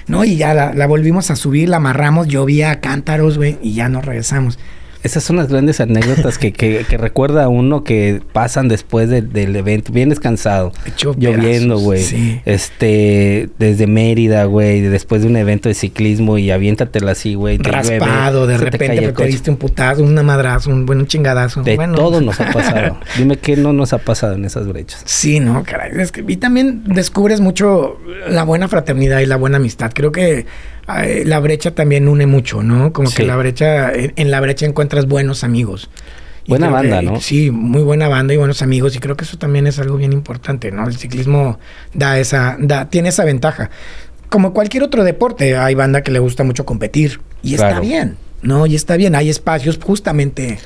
No, y ya la, la volvimos a subir, la amarramos, llovía a cántaros, güey, y ya nos regresamos. Esas son las grandes anécdotas que, que, que recuerda a uno que pasan después de- del evento. Bien descansado. Hecho Lloviendo, güey. sí. Este, desde Mérida, güey. Después de un evento de ciclismo y aviéntatela así, güey. llueve, raspado, de te repente te diste un putazo, una madrazo, un buen chingadazo. De bueno, todo nos ha pasado. Dime qué no nos ha pasado en esas brechas. Sí, no, caray. Es que, y también descubres mucho la buena fraternidad y la buena amistad. Creo que eh, la brecha también une mucho, ¿no? Como Sí. que la brecha, en, en la brecha encuentras buenos amigos. Y Buena que- banda, ¿no? Sí, muy buena banda y buenos amigos. Y creo que eso también es algo bien importante, ¿no? El ciclismo da esa, da, tiene esa ventaja. Como cualquier otro deporte, hay banda que le gusta mucho competir. Y está bien, ¿no? Y está bien. Hay espacios justamente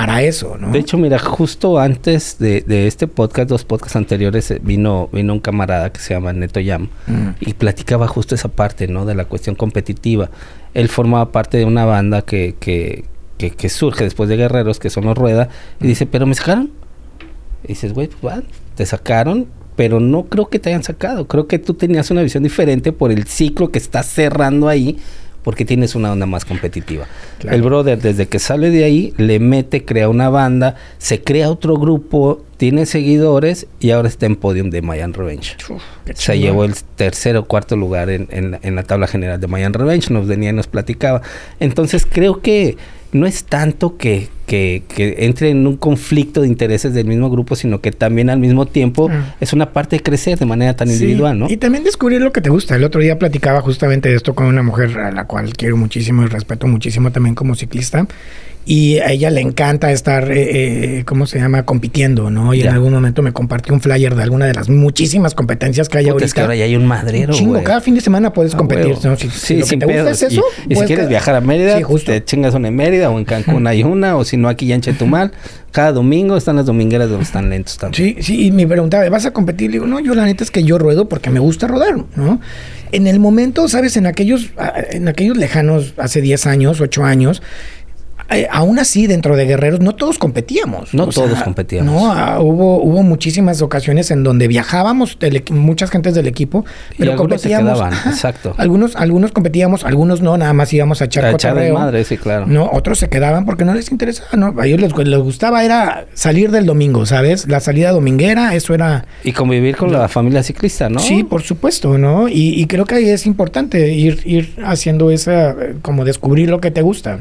para eso, ¿no? De hecho, mira, justo antes de, de este podcast, dos podcasts anteriores, eh, vino, vino un camarada que se llama Neto Yam Mm. y platicaba justo esa parte, ¿no? De la cuestión competitiva. Él formaba parte de una banda que, que, que, que surge después de Guerreros, que son los Rueda, y dice, pero me sacaron. Y dices, güey, pues te sacaron, pero no creo que te hayan sacado. Creo que tú tenías una visión diferente por el ciclo que estás cerrando ahí, porque tienes una onda más competitiva. Claro. El brother, desde que sale de ahí, le mete, crea una banda, se crea otro grupo, tiene seguidores y ahora está en podium de Mayan Revenge. Uf, Se llevó el tercer o cuarto lugar en, en en la tabla general de Mayan Revenge, nos venía y nos platicaba. Entonces creo que no es tanto que, que, que entre en un conflicto de intereses del mismo grupo, sino que también al mismo tiempo Mm. es una parte de crecer de manera tan Sí, individual, ¿no? Y también descubrir lo que te gusta. El otro día platicaba justamente de esto con una mujer a la cual quiero muchísimo y respeto muchísimo también como ciclista. Y a ella le encanta estar, eh, eh, ¿cómo se llama? Compitiendo, ¿no? Y Ya. en algún momento me compartió un flyer de alguna de las muchísimas competencias que hay Puta, ahorita. es que ahora ya hay un madrero, Un chingo, cada fin de semana puedes Ah, competir. Si, si sí, que sin te gusta es eso. Y, y si pues, quieres viajar a Mérida, Sí, justo. te chingas una en Mérida o en Cancún hay una, o si no aquí ya en Chetumal. Cada domingo están las domingueras donde están lentos también. Sí, sí, y me preguntaba, ¿vas a competir? Le digo, no, yo la neta es que yo ruedo porque me gusta rodar, ¿no? En el momento, ¿sabes? En aquellos, en aquellos lejanos, hace 10 años, 8 años, eh, aún así, dentro de Guerreros, no todos competíamos. No todos competíamos. No, ah, hubo, hubo muchísimas ocasiones en donde viajábamos, muchas gentes del equipo, pero competíamos. exacto. Algunos, algunos competíamos, algunos no, nada más íbamos a echar a madre, sí, claro. No, otros se quedaban porque no les interesaba, ¿no? A ellos les, les, gustaba era salir del domingo, ¿sabes? La salida dominguera, eso era... Y convivir con la familia ciclista, ¿no? Sí, por supuesto, ¿no? Y, y creo que ahí es importante ir, ir haciendo esa, como descubrir lo que te gusta.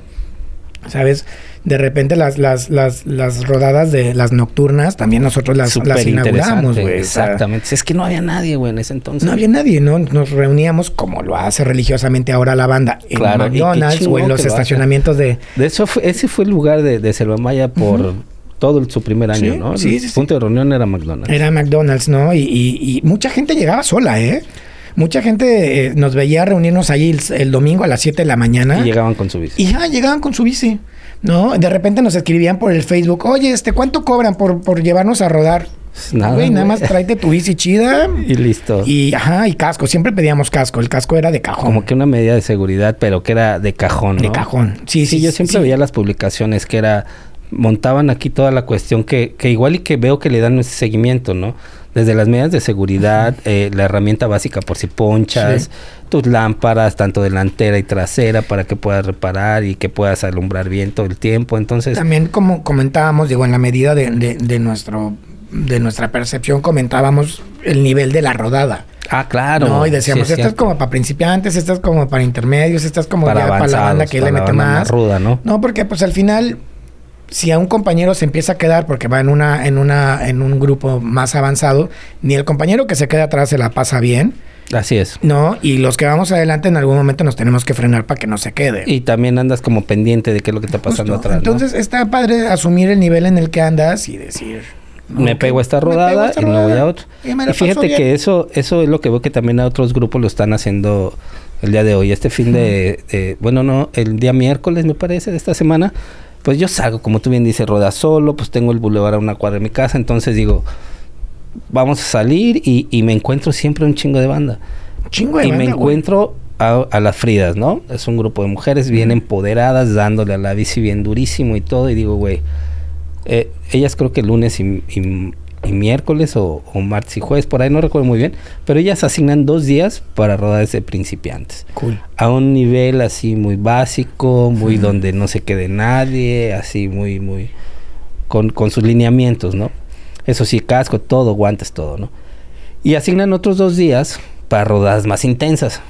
¿Sabes? De repente las, las, las, las rodadas de las nocturnas también nosotros las, las inauguramos, güey. Exactamente. es que no había nadie, güey, en ese entonces. No había nadie, ¿no? Nos reuníamos como lo hace religiosamente ahora la banda en McDonald's o en los estacionamientos de... De eso ese fue el lugar de, de Selva Maya por... todo su primer año, ¿no? Sí, el punto de reunión era McDonald's. Era McDonald's, ¿no? Y, y, y mucha gente llegaba sola, ¿eh? Mucha gente eh, nos veía reunirnos ahí el, domingo a las 7 de la mañana. Y llegaban con su bici. Y ya llegaban con su bici. ¿No? De repente nos escribían por el Facebook, oye, este, ¿cuánto cobran por, por llevarnos a rodar? Nada, güey, nada más tráete tu bici chida. Y listo. Y ajá, y casco. Siempre pedíamos casco. El casco era de cajón. Como que una medida de seguridad, pero que era de cajón. ¿no? De cajón. Sí, sí. yo siempre veía las publicaciones que era. Montaban aquí toda la cuestión que, que igual y que veo que le dan ese seguimiento, ¿no? Desde las medidas de seguridad, eh, la herramienta básica por si ponchas, tus lámparas, tanto delantera y trasera, para que puedas reparar y que puedas alumbrar bien todo el tiempo. Entonces. También, como comentábamos, digo, en la medida de, de, nuestro de nuestra percepción comentábamos el nivel de la rodada. Ah, claro. No, y decíamos, esto es como para principiantes, esto es como para intermedios, esto es como para, para la banda que le mete más. ruda, ¿no? No, porque pues al final si a un compañero se empieza a quedar porque va en una en una en un grupo más avanzado, ni el compañero que se queda atrás se la pasa bien. Así es. No, y los que vamos adelante en algún momento nos tenemos que frenar para que no se quede. Y también andas como pendiente de qué es lo que está pasando atrás. Entonces está padre asumir el nivel en el que andas y decir, me pego esta rodada y no voy a otro. Y, fíjate que eso, eso es lo que veo que también a otros grupos lo están haciendo el día de hoy. Este fin de, de, bueno, no, el día miércoles me parece de esta semana, pues yo salgo, como tú bien dices, roda solo, pues tengo el bulevar a una cuadra de mi casa, entonces digo, vamos a salir y, me encuentro siempre un chingo de banda. Chingo de y me encuentro a, las Fridas, ¿no? Es un grupo de mujeres bien empoderadas, dándole a la bici bien durísimo y todo, y digo, güey, eh, ellas creo que el lunes y, y miércoles o, martes y jueves, por ahí no recuerdo muy bien, pero ellas asignan dos días para rodar de principiantes. Cool. A un nivel así muy básico, muy donde no se quede nadie, así muy, muy, con, con sus lineamientos, ¿no? Eso sí, casco, todo, guantes, todo, ¿no? Y asignan otros dos días para rodadas más intensas.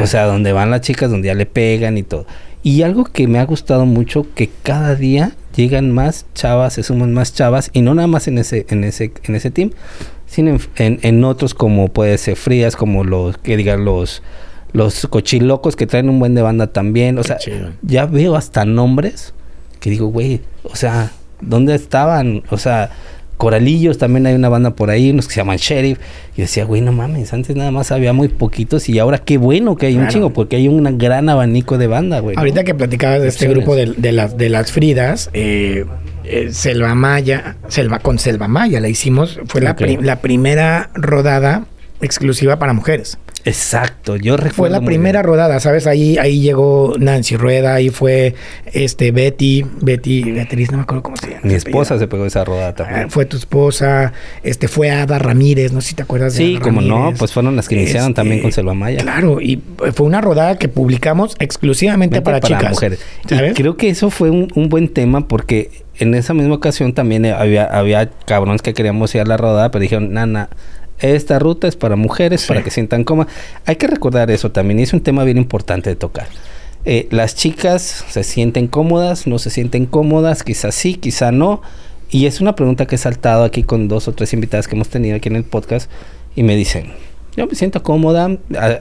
O sea, donde van las chicas, donde ya le pegan y todo. Y algo que me ha gustado mucho, que cada día llegan más chavas, se suman más chavas, y no nada más en ese, en ese, en ese team, sino en, en, otros como puede ser frías, como los, que digan los, los cochilocos que traen un buen de banda también. O sea, ya veo hasta nombres que digo, güey, o sea, ¿dónde estaban? O sea, Coralillos, también hay una banda por ahí, unos que se llaman Sheriff. Y decía, güey, no mames, antes nada más había muy poquitos y ahora qué bueno que hay un chingo, porque hay un gran abanico de banda, güey. Ahorita que platicabas de este grupo de, de, las, de las Fridas, eh, eh, Selva Maya, Selva con Selva Maya la hicimos, fue la, la primera rodada exclusiva para mujeres. Exacto, yo recuerdo. Fue la primera rodada, ¿sabes? Ahí, ahí llegó Nancy Rueda, ahí fue este Betty, Betty, Beatriz, no me acuerdo cómo se llama. Mi esposa se pegó esa rodada también. Ah, fue tu esposa, este fue Ada Ramírez, no sé si te acuerdas de Sí, como no, pues fueron las que iniciaron este, también con Selva Maya. Claro, y fue una rodada que publicamos exclusivamente para, chicas. mujeres. Y creo que eso fue un, un buen tema porque en esa misma ocasión también había, había cabrones que queríamos ir a la rodada, pero dijeron, nana, esta ruta es para mujeres, para que sientan coma. Hay que recordar eso también, y es un tema bien importante de tocar. Eh, las chicas se sienten cómodas, no se sienten cómodas, quizás sí, quizá no. Y es una pregunta que he saltado aquí con dos o tres invitadas que hemos tenido aquí en el podcast y me dicen, yo me siento cómoda,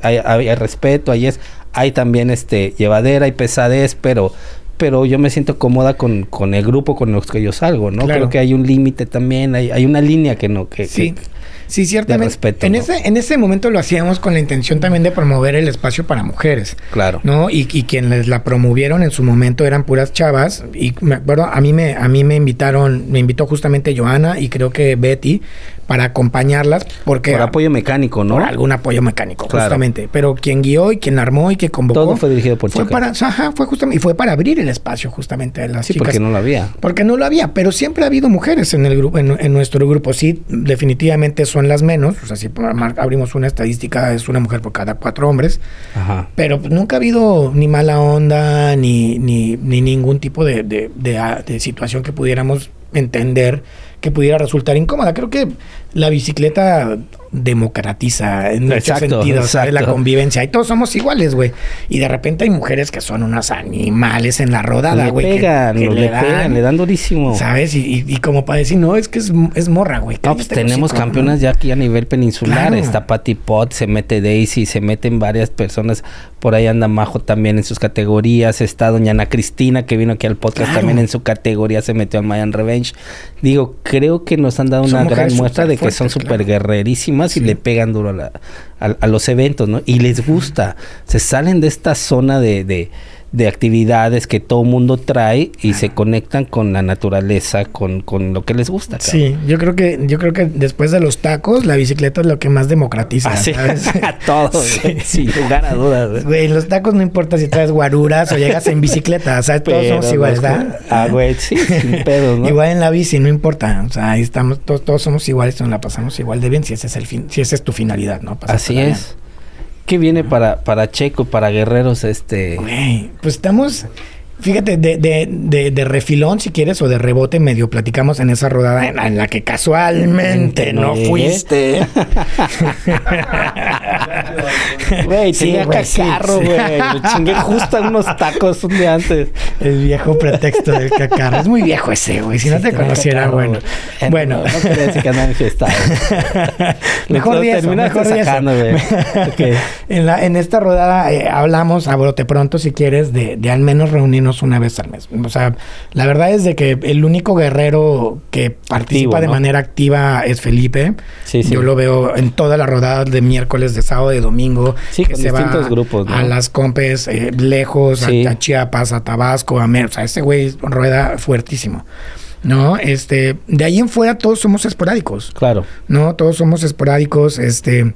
hay, respeto, hay, es, hay también este llevadera y pesadez, pero pero yo me siento cómoda con, con el grupo con los que yo salgo, ¿no? Creo que hay un límite también, hay, hay una línea que no, que, sí. Sí, ciertamente. en, ese, en ese momento lo hacíamos con la intención también de promover el espacio para mujeres. Claro. ¿No? Y, y quienes la promovieron en su momento eran puras chavas. Y me acuerdo, a mí me, a mí me invitaron, me invitó justamente Joana y creo que Betty para acompañarlas. Porque por apoyo mecánico, ¿no? Por algún apoyo mecánico, justamente. Pero quien guió y quien armó y que convocó. Todo fue dirigido por fue para Ajá, fue justamente. Y fue para abrir el espacio justamente de las Sí, chicas. porque no lo había. Porque no lo había, pero siempre ha habido mujeres en el grupo, en, en nuestro grupo. Sí, definitivamente son las menos. O sea, si abrimos una estadística, es una mujer por cada cuatro hombres. Ajá. Pero pues, nunca ha habido ni mala onda, ni, ni, ni ningún tipo de, de- de, de situación que pudiéramos entender que pudiera resultar incómoda. Creo que la bicicleta democratiza en muchos sentidos ¿sabes? la convivencia. Y todos somos iguales, güey. Y de repente hay mujeres que son unos animales en la rodada, le güey. que- pegan, que le, pegan, le dan durísimo. ¿Sabes? Y, y- y como para decir, no, es que es, es morra, güey. No, pues tenemos campeonas ¿no? ya aquí a nivel peninsular. Claro. Está Patty Pot, se mete Daisy, se meten varias personas. Por ahí anda Majo también en sus categorías. Está Doña Ana Cristina, que vino aquí al podcast Claro. también en su categoría, se metió al Mayan Revenge. Digo, creo que nos han dado una gran muestra de que superfuertes, son claro. súper guerrerísimas y le pegan duro a, la- a- a los eventos, ¿no? Y les gusta. Se salen de esta zona de, de- de actividades que todo mundo trae y se conectan con la naturaleza, con, con lo que les gusta. cabrón. Sí, yo creo que yo creo que después de los tacos, la bicicleta es lo que más democratiza, Así, ¿sabes? todo, Sí. sin lugar a dudas. güey. Los tacos no importa si traes guaruras o llegas en bicicleta, o sea, todos Pero somos iguales, ¿verdad? Ah, güey, sí, sin pedos, ¿no? Igual en la bici, no importa, o sea, ahí estamos, todos, todos somos iguales, nos la pasamos igual de bien, si ese es el fin, si esa es tu finalidad, ¿no? Así Pasártela bien. ¿Qué viene para, para Checo, para Guerreros, este? Güey, pues estamos, fíjate, de, de, de, de refilón, si quieres, o de rebote, medio platicamos en esa rodada en, en la que casualmente No no fuiste. Güey, Sí, tenía sí, cacarro, sí. güey. Me chingué justo en unos tacos un día antes. El viejo pretexto del cacarro. Es muy viejo ese, güey. Si no te conociera, cacarro, bueno. Bueno. No, no decir que mejor terminaste mejor sacando, güey. Ok. en, la, en esta rodada eh, hablamos a brote pronto, si quieres, de, de al menos reunirnos una vez al mes. O sea, la verdad es de que el único guerrero que participa de ¿no? manera activa es Felipe. Sí, sí. Yo lo veo en todas las rodadas de miércoles, de sábado, de domingo. Sí, con distintos grupos, ¿no? A las compes eh, lejos, a, Chiapas, a Tabasco, a Mer. O sea, ese güey rueda fuertísimo. ¿No? Este, de ahí en fuera todos somos esporádicos. Claro. No, todos somos esporádicos, este,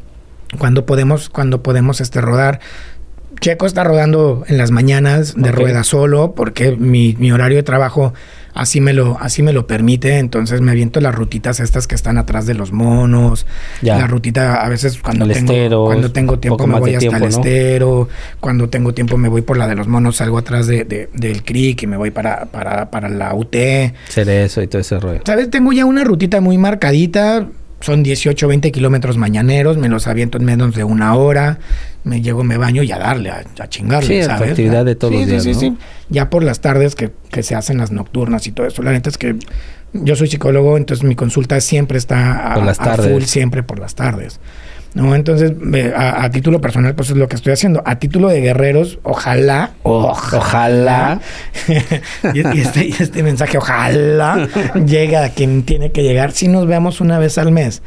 cuando podemos, cuando podemos, este, rodar. Checo está rodando en las mañanas de rueda solo, porque mi, mi horario de trabajo así me lo, así me lo permite. Entonces me aviento las rutitas estas que están atrás de los monos. Ya. La rutita, a veces cuando tengo, estero, cuando tengo tiempo me voy hasta tiempo, el ¿no? estero. Cuando tengo tiempo me voy por la de los monos, salgo atrás de, de- del creek y me voy para, para, para la UT. Cerezo y todo ese rollo. ¿Sabes? Tengo ya una rutita muy marcadita. Son 18, 20 kilómetros mañaneros. Me los aviento en menos de una hora. Me llego, me baño y a darle, a, a chingarle, Sí, ¿sabes? actividad de todos Sí, los sí, días, sí, ¿no? sí. Ya por las tardes que, que se hacen las nocturnas y todo eso. La neta es que yo soy psicólogo, entonces mi consulta siempre está a, Por las a full, siempre por las tardes. ¿No? Entonces, a, a título personal, pues es lo que estoy haciendo. A título de guerreros, ojalá, Ojalá. y, y este, y este mensaje, ojalá llegue a quien tiene que llegar. Si nos vemos una vez al mes.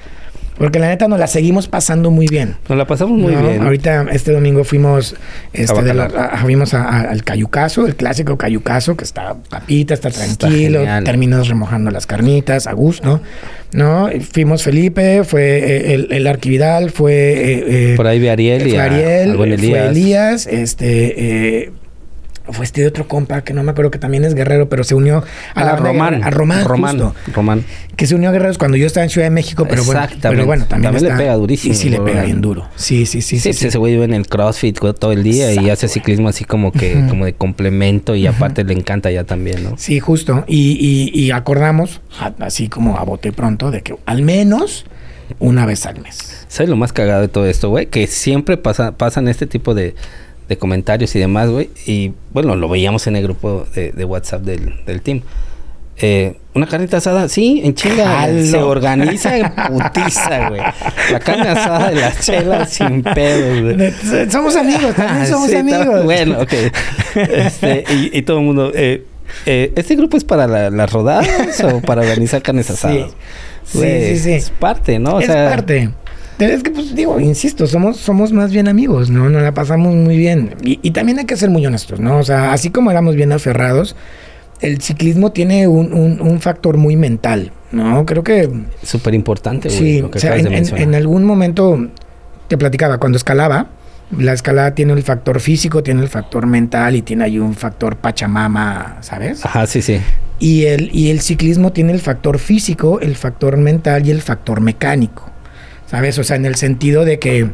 Porque la neta nos la seguimos pasando muy bien. Nos la pasamos muy ¿no? bien. Ahorita, este domingo fuimos, este, de la- Bacalar. a- fuimos a- a- al Cayucazo, el clásico Cayucazo, que está papita, está Está tranquilo, terminas remojando las carnitas, a gusto, ¿no? Fuimos Felipe, fue eh, el, el Arquividal, fue... eh, eh, Por ahí vi a Ariel fue a- Ariel, buen fue Elías. Elías, este... eh, fue este otro compa que no me acuerdo que también es guerrero, pero se unió a la Ah, banda de Román. A Román, Román. justo, Román. que se unió a Guerreros cuando yo estaba en Ciudad de México, pero bueno, Exactamente. pero bueno, también, También le pega durísimo, Y sí le bro. pega bien duro. Sí, sí, sí, Sí, sí. sí. ese güey vive en el CrossFit todo el día y hace ciclismo así como que, como de complemento y aparte le encanta ya también, ¿no? Sí, justo. Y, y- y acordamos, a- así como a bote pronto, de que al menos una vez al mes. ¿Sabes lo más cagado de todo esto, güey? Que siempre pasa, pasan este tipo de, de comentarios y demás, güey. Y bueno, lo veíamos en el grupo de, de WhatsApp del, del team. Eh, una carnita asada, sí, en chinga. Jalo. Se organiza en putiza, güey. La carne asada de las chelas sin pedos, güey. Somos amigos, también somos Sí, está- amigos. Bueno, ok. Este, y, y todo el mundo. Eh, eh, ¿Este grupo es para la- las rodadas o para organizar carnes Sí. asadas? Sí, Güey, sí, sí. Es parte, ¿no? O es sea, parte. Es que, pues digo, insisto, somos, somos más bien amigos, ¿no? Nos la pasamos muy bien. Y, y también hay que ser muy honestos, ¿no? O sea, así como éramos bien aferrados, el ciclismo tiene un, un- un factor muy mental, ¿no? Creo que Súper importante, sí, o sea, en, en algún momento te platicaba, cuando escalaba, La escalada tiene el factor físico, tiene el factor mental y tiene ahí un factor pachamama, ¿sabes? Ajá, sí, sí. Y el, y el ciclismo tiene el factor físico, el factor mental y el factor mecánico, ¿sabes? O sea, en el sentido de que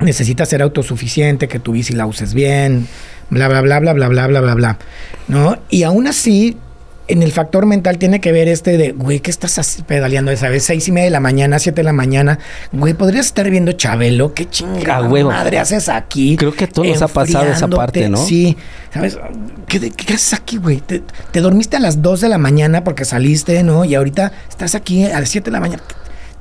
necesitas ser autosuficiente, que tu bici la uses bien, bla, bla, bla, bla, bla, bla, bla, bla, bla, ¿no? Y aún así en el factor mental tiene que ver este de, güey, ¿qué estás pedaleando esa vez? Seis y media de la mañana, siete de la mañana. Güey, podrías estar viendo Chabelo. ¿Qué chingada madre haces aquí? Creo que a todos nos ha pasado esa parte, ¿no? Sí. ¿Sabes? ¿Qué, qué haces aquí, güey? Te, dormiste a las dos de la mañana porque saliste, ¿no? Y ahorita estás aquí a las siete de la mañana.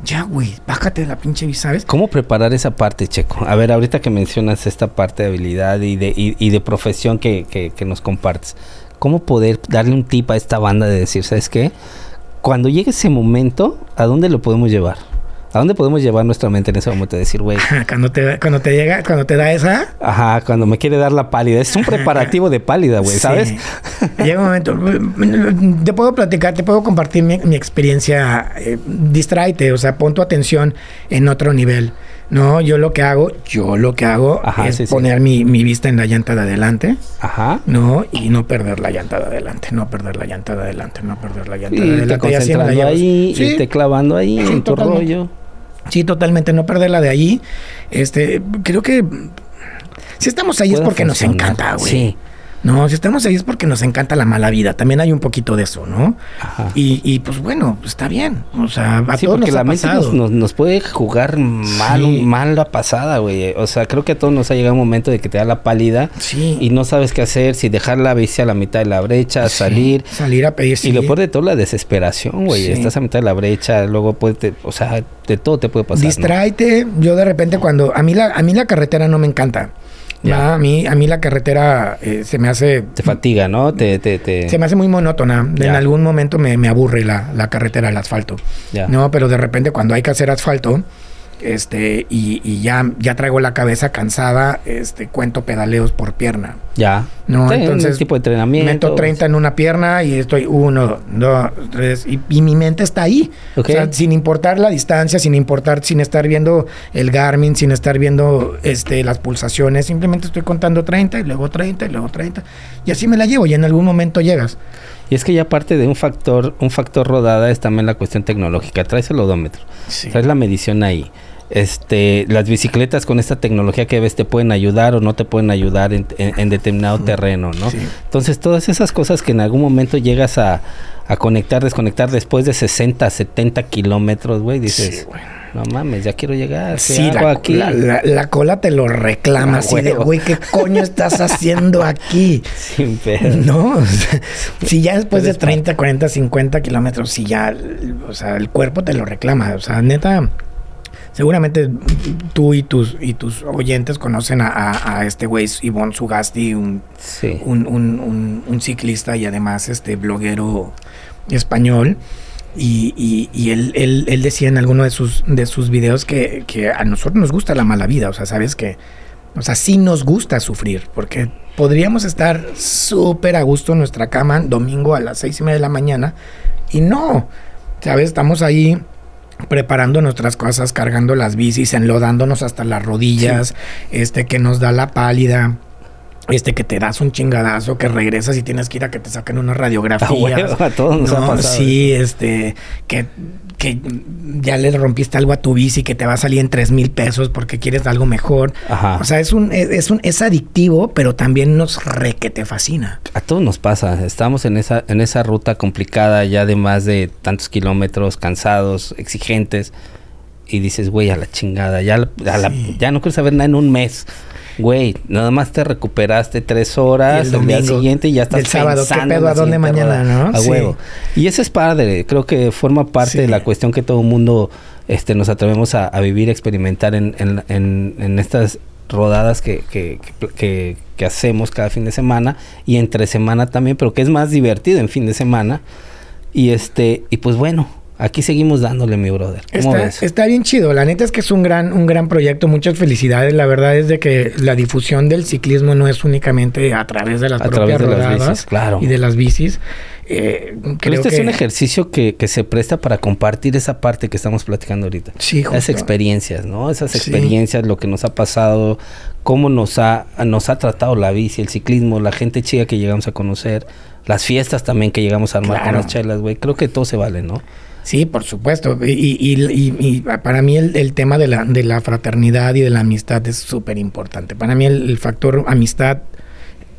Ya, güey, bájate de la pinche ¿sabes? ¿Cómo preparar esa parte, Checo? A ver, ahorita que mencionas esta parte de habilidad y de, y, de profesión que, que, que nos compartes cómo poder darle un tip a esta banda de decir, ¿sabes qué? Cuando llegue ese momento, ¿a dónde lo podemos llevar? ¿A dónde podemos llevar nuestra mente en ese momento? De decir, güey. cuando te, cuando te llega, cuando te da esa. Ajá, cuando me quiere dar la pálida. Es un preparativo de pálida, güey, ¿sabes? llega un momento. Te puedo platicar, te puedo compartir mi, experiencia. Eh, distráete, o sea, pon tu atención en otro nivel. No, yo lo que hago, yo lo que hago es poner Mi, vista en la llanta de adelante. Ajá. No, y no perder la llanta de adelante, no perder la llanta de adelante, no perder la llanta de adelante. Te concentrando ahí y te clavando ahí en tu rollo. Sí, totalmente, no perderla de ahí. Este, creo que si estamos ahí es porque nos encanta, güey. Sí. No, si estamos ahí es porque nos encanta la mala vida. También hay un poquito de eso, ¿no? Ajá. Y, y pues bueno, está bien. O sea, a sí, todos porque nos la mente nos, nos, puede jugar mal, mal la pasada, güey. O sea, creo que a todos nos ha llegado un momento de que te da la pálida sí. y no sabes qué hacer, si dejar la bici a la mitad de la brecha, salir. Salir a pedir. Y lo peor de todo, la desesperación, güey. Estás a mitad de la brecha, luego puede, o sea, de todo te puede pasar. Distráete. Yo de repente cuando, a mí la, a mí la carretera no me encanta a, mí, a mí la carretera eh, se me hace... Te fatiga, ¿no? Te, te, Se me hace muy monótona. En algún momento me, me aburre la, la, carretera, el asfalto. No, pero de repente cuando hay que hacer asfalto, este, y, y, ya, ya traigo la cabeza cansada, este, cuento pedaleos por pierna. Ya. No, entonces. tipo de entrenamiento. Meto 30 en una pierna y estoy uno, dos, tres, y, y mi mente está ahí. O sea, sin importar la distancia, sin importar, sin estar viendo el Garmin, sin estar viendo este, las pulsaciones, simplemente estoy contando 30 y luego 30 y luego 30. Y así me la llevo y en algún momento llegas. Y es que ya parte de un factor, un factor rodada es también la cuestión tecnológica. Traes el odómetro, traes la medición ahí este, las bicicletas con esta tecnología que ves te pueden ayudar o no te pueden ayudar en, determinado terreno, ¿no? Entonces, todas esas cosas que en algún momento llegas a, conectar, desconectar después de 60, 70 kilómetros, güey, dices, no mames, ya quiero llegar. Sí, la, aquí? La, cola te lo reclama, así de, güey, ¿qué coño estás haciendo aquí? Sin pedo. No, si ya después de 30, 40, 50 kilómetros, si ya, o sea, el cuerpo te lo reclama, o sea, neta seguramente tú y tus y tus oyentes conocen a, este güey Ivonne Sugasti, un, un, ciclista y además este bloguero español. Y, y, él, él, decía en alguno de sus, de sus videos que, que, a nosotros nos gusta la mala vida, o sea, sabes que, o sea, sí nos gusta sufrir, porque podríamos estar súper a gusto en nuestra cama domingo a las seis y media de la mañana, y no, sabes, estamos ahí preparando nuestras cosas, cargando las bicis, enlodándonos hasta las rodillas, este que nos da la pálida, este que te das un chingadazo, que regresas y tienes que ir a que te saquen una radiografía. a todos nos ha pasado. Sí, este, que que ya le rompiste algo a tu bici que te va a salir en tres mil pesos porque quieres algo mejor. O sea, es un, es un, es adictivo, pero también nos re que te fascina. A todos nos pasa. Estamos en esa, en esa ruta complicada ya de más de tantos kilómetros, cansados, exigentes. Y dices, güey, a la chingada, ya, ya no quiero saber nada en un mes. Güey, nada más te recuperaste tres horas el, día siguiente y ya estás el sábado, ¿qué pedo? ¿A dónde mañana, no? A huevo. Y eso es padre. Creo que forma parte de la cuestión que todo el mundo este, nos atrevemos a, vivir, experimentar en, en, en, estas rodadas que, que, que, que, hacemos cada fin de semana y entre semana también, pero que es más divertido en fin de semana. Y este, y pues bueno, aquí seguimos dándole, mi brother. ¿Cómo está, ves? está bien chido. La neta es que es un gran, un gran proyecto. Muchas felicidades. La verdad es de que la difusión del ciclismo no es únicamente a través de las A propias de las rodadas bicis, claro. y de las bicis. Eh, Pero creo este que es un ejercicio que, que se presta para compartir esa parte que estamos platicando ahorita. Sí, Esas justo. experiencias, ¿no? Esas Sí. experiencias, lo que nos ha pasado, cómo nos ha, nos ha tratado la bici, el ciclismo, la gente chica que llegamos a conocer, las fiestas también que llegamos a armar Claro. con las chelas, güey. Creo que todo se vale, ¿no? Sí, por supuesto. Y, y- y- y para mí el, el tema de la, de la fraternidad y de la amistad es súper importante. Para mí el, el factor amistad,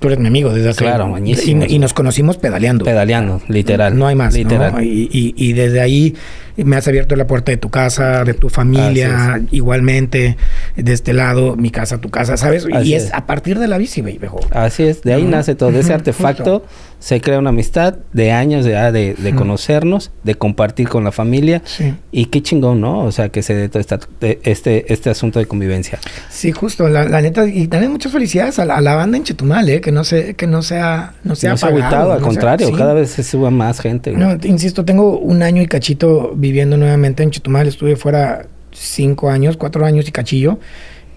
tú eres mi amigo desde hace... Claro, buenísimo. Y, nos conocimos pedaleando. Pedaleando, literal. No hay más. Literal. ¿no? Y, y- y desde ahí me has abierto la puerta de tu casa, de tu familia, igualmente, de este lado, mi casa, tu casa, ¿sabes? Así y es, es. a partir de la bici, viejo. Así es, de ahí nace todo. De ese artefacto justo. Se crea una amistad de años de, ah, de, conocernos, de compartir con la familia. Sí. Y qué chingón, ¿no? O sea, que se dé todo esta- de- este, este asunto de convivencia. Sí, justo, la, la neta, y también muchas felicidades a la, a la banda en Chetumal, ¿eh? que no se, que no sea, no sea no al no sea- contrario, sí. cada vez se sube más gente. No, te insisto, tengo un año y cachito viviendo nuevamente en Chetumal. Estuve fuera cinco años, cuatro años y cachillo.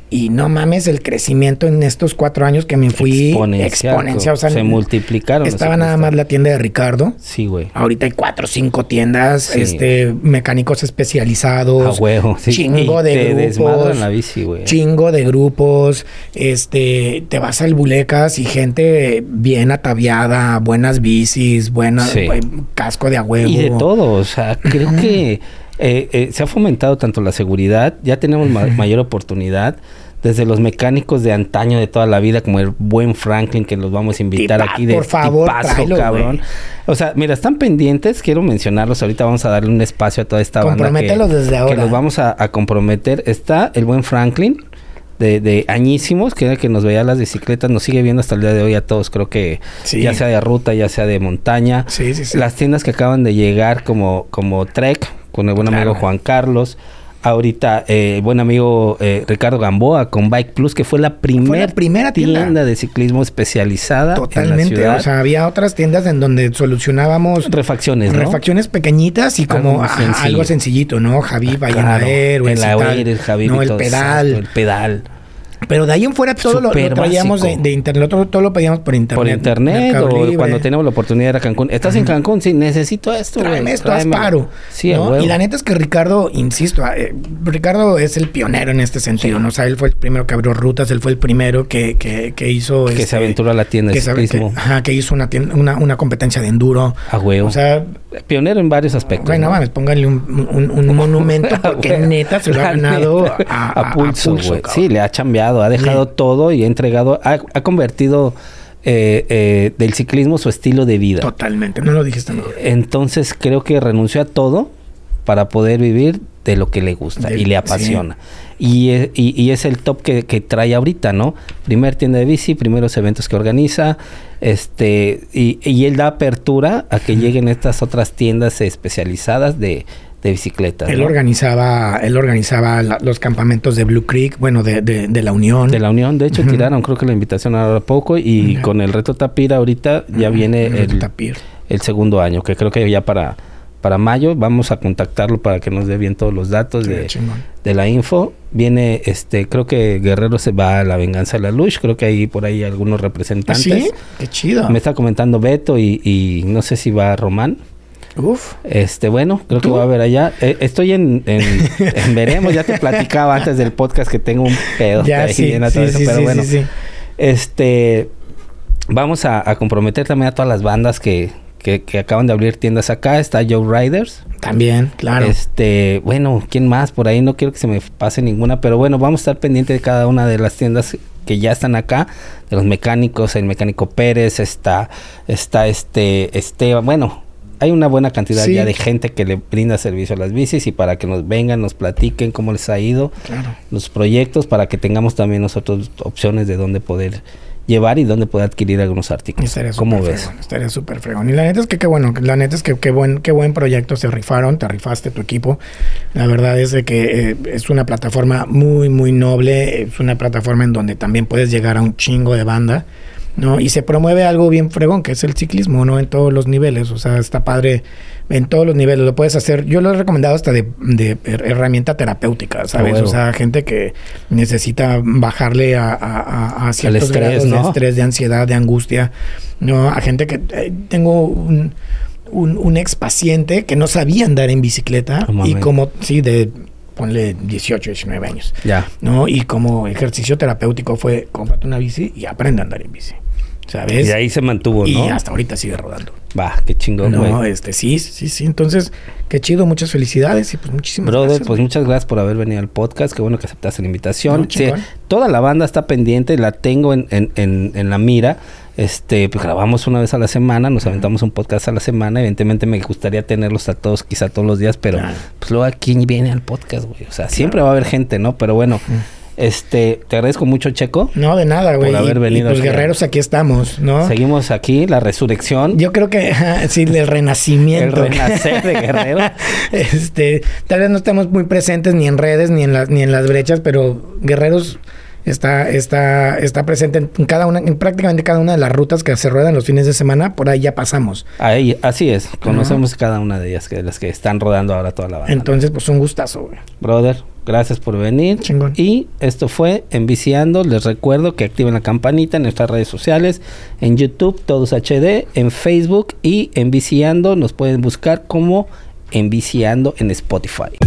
Y no mames el crecimiento en estos cuatro años que me fui Exponencial, exponencial. O sea, se multiplicaron. Estaba nada más la tienda de Ricardo. Sí, güey. Ahorita hay cuatro o cinco tiendas, Sí. este, mecánicos A especializados. huevo. Sí. Chingo Y de te grupos. la bici, güey. Chingo de grupos, este, te vas al Bulecas y gente bien ataviada, buenas bicis, buena Sí. buen casco de a huevo. Y de todo, o sea, creo que eh, eh, se ha fomentado tanto la seguridad, ya tenemos ma- mayor oportunidad, desde los mecánicos de antaño de toda la vida, como el buen Franklin, que los vamos a invitar Tipa- aquí de por favor, tipazo, tráelo, cabrón. O sea, mira, están pendientes, quiero mencionarlos, ahorita vamos a darle un espacio a toda esta banda. que- desde Que ahora. los vamos a, a comprometer. Está el buen Franklin. De, de añísimos, que era el que nos veía las bicicletas, nos sigue viendo hasta el día de hoy a todos, creo que Sí. ya sea de ruta, ya sea de montaña. Sí, sí, sí. Las tiendas que acaban de llegar como, como Trek, con el buen Claro. amigo Juan Carlos. Ahorita, eh, buen amigo eh, Ricardo Gamboa con Bike Plus, que fue la primera, primera tienda. de ciclismo especializada en la Totalmente. O sea, había otras tiendas en donde solucionábamos refacciones, ¿no? refacciones pequeñitas y como Algo sencillo. algo sencillito, ¿no? Javi, Claro, Vallenaer, el Air, el Javi, no, el todo, pedal. exacto, el pedal. Pero de ahí en fuera todo lo, lo traíamos de, de internet, todo, todo lo pedíamos por internet. Por internet o Libre. cuando tenemos la oportunidad de ir a Cancún. ¿Estás en Cancún? Sí, necesito esto. Tráeme esto, haz paro. Sí, a ¿no? Y la neta es que Ricardo, insisto, eh, Ricardo es el pionero en este sentido, Sí. ¿no? O sea, él fue el primero que abrió rutas, él fue el primero que, que, que hizo... Que este, se aventuró a la tienda de que, ciclismo. que- ajá, que hizo una, tienda- una, una competencia de enduro. A huevo. O sea, Pionero en varios aspectos. Bueno, ¿no? mames, pónganle un, un- un monumento porque neta se lo ha ganado neta, a, a pulso, güey. cabrón. Sí, le ha chambeado, ha dejado todo y ha entregado, ha, ha convertido eh, eh, del ciclismo su estilo de vida. Totalmente, no lo dijiste mejor. Entonces creo que renunció a todo para poder vivir de lo que le gusta y le apasiona. Y, y- y es el top que, que trae ahorita, ¿no? Primer tienda de bici, primeros eventos que organiza, este, y, y él da apertura a que lleguen estas otras tiendas especializadas de, de bicicletas. Él ¿no? organizaba, él organizaba la- los campamentos de Blue Creek, bueno, de, de, de la Unión. De la Unión, de hecho, tiraron creo que la invitación ahora poco y con el reto Tapira ahorita ya viene El el, tapir. el segundo año, que creo que ya para, para mayo vamos a contactarlo para que nos dé bien todos los datos de, de la info. Viene, este, creo que Guerrero se va a la venganza de la luz, creo que hay por ahí algunos ¿Ah, representantes. sí? Qué chido. Me está comentando Beto y, y no sé si va Román. Uf. Este, bueno, creo que voy a ver allá. Eh, estoy en, en, en Veremos, ya te platicaba antes del podcast que tengo un pedo Ya, sí, sí, eso, sí, pero bueno. Este, vamos a, a comprometer también a todas las bandas que, que, que acaban de abrir tiendas acá. Está Joe Riders. También, claro. Este, bueno, ¿quién más? Por ahí no quiero que se me pase ninguna, pero bueno, vamos a estar pendiente de cada una de las tiendas que ya están acá, de los mecánicos, el mecánico Pérez, está, está este, Esteban, bueno, hay una buena cantidad Sí. ya de gente que le brinda servicio a las bicis y para que nos vengan, nos platiquen cómo les ha ido Claro. los proyectos, para que tengamos también nosotros opciones de dónde poder llevar y dónde poder adquirir algunos artículos. Estaría ¿Cómo súper ves? fregón, Estaría súper fregón. Y la neta es que qué bueno, la neta es que qué buen, qué buen proyecto se rifaron, te rifaste tu equipo. La verdad es de que eh, es una plataforma muy, muy noble, es una plataforma en donde también puedes llegar a un chingo de banda. ¿No? Y se promueve algo bien fregón, que es el ciclismo, ¿no? En todos los niveles, o sea, está padre en todos los niveles, lo puedes hacer. Yo lo he recomendado hasta de, de herramienta terapéutica, ¿sabes? O sea, gente que necesita bajarle a, a, a ciertos estrés, grados ¿no? de estrés, de ansiedad, de angustia, ¿no? A gente que... eh, tengo un, un, un ex paciente que no sabía andar en bicicleta y como, sí, de, ponle 18, 19 años. Ya. ¿no? Y como ejercicio terapéutico fue, cómprate una bici y aprende a andar en bici. ¿Sabes? Y ahí se mantuvo, Y ¿no? hasta ahorita sigue rodando. Va, qué chingón, No, güey. este, sí, sí, sí. Entonces, qué chido, muchas felicidades y pues muchísimas Brother, gracias. pues güey. muchas gracias por haber venido al podcast. Qué bueno que aceptaste la invitación. No, Sí, toda la banda está pendiente, la tengo en, en, en, en la mira. Este, pues grabamos una vez a la semana, nos aventamos un podcast a la semana. Evidentemente me gustaría tenerlos a todos, quizá todos los días, pero Claro. pues luego aquí viene al podcast, güey. O sea, siempre va a haber gente, ¿no? Pero bueno, este, te agradezco mucho, Checo. No, de nada, güey. Por haber venido Y, pues guerreros, aquí estamos, ¿no? Seguimos aquí, la resurrección. Yo creo que sí, el renacimiento. El renacer de Guerrero. este, tal vez no estamos muy presentes ni en redes ni en las ni en las brechas, pero Guerreros está está está presente en cada una en prácticamente cada una de las rutas que se ruedan los fines de semana, por ahí ya pasamos. Ahí, así es, conocemos cada una de ellas, que las que están rodando ahora toda la banda. Entonces, pues un gustazo, güey. Brother, gracias por venir. Chingón. Y esto fue Enviciando. Les recuerdo que activen la campanita en nuestras redes sociales, en YouTube, Todos HD, en Facebook y Enviciando. Nos pueden buscar como Enviciando en Spotify.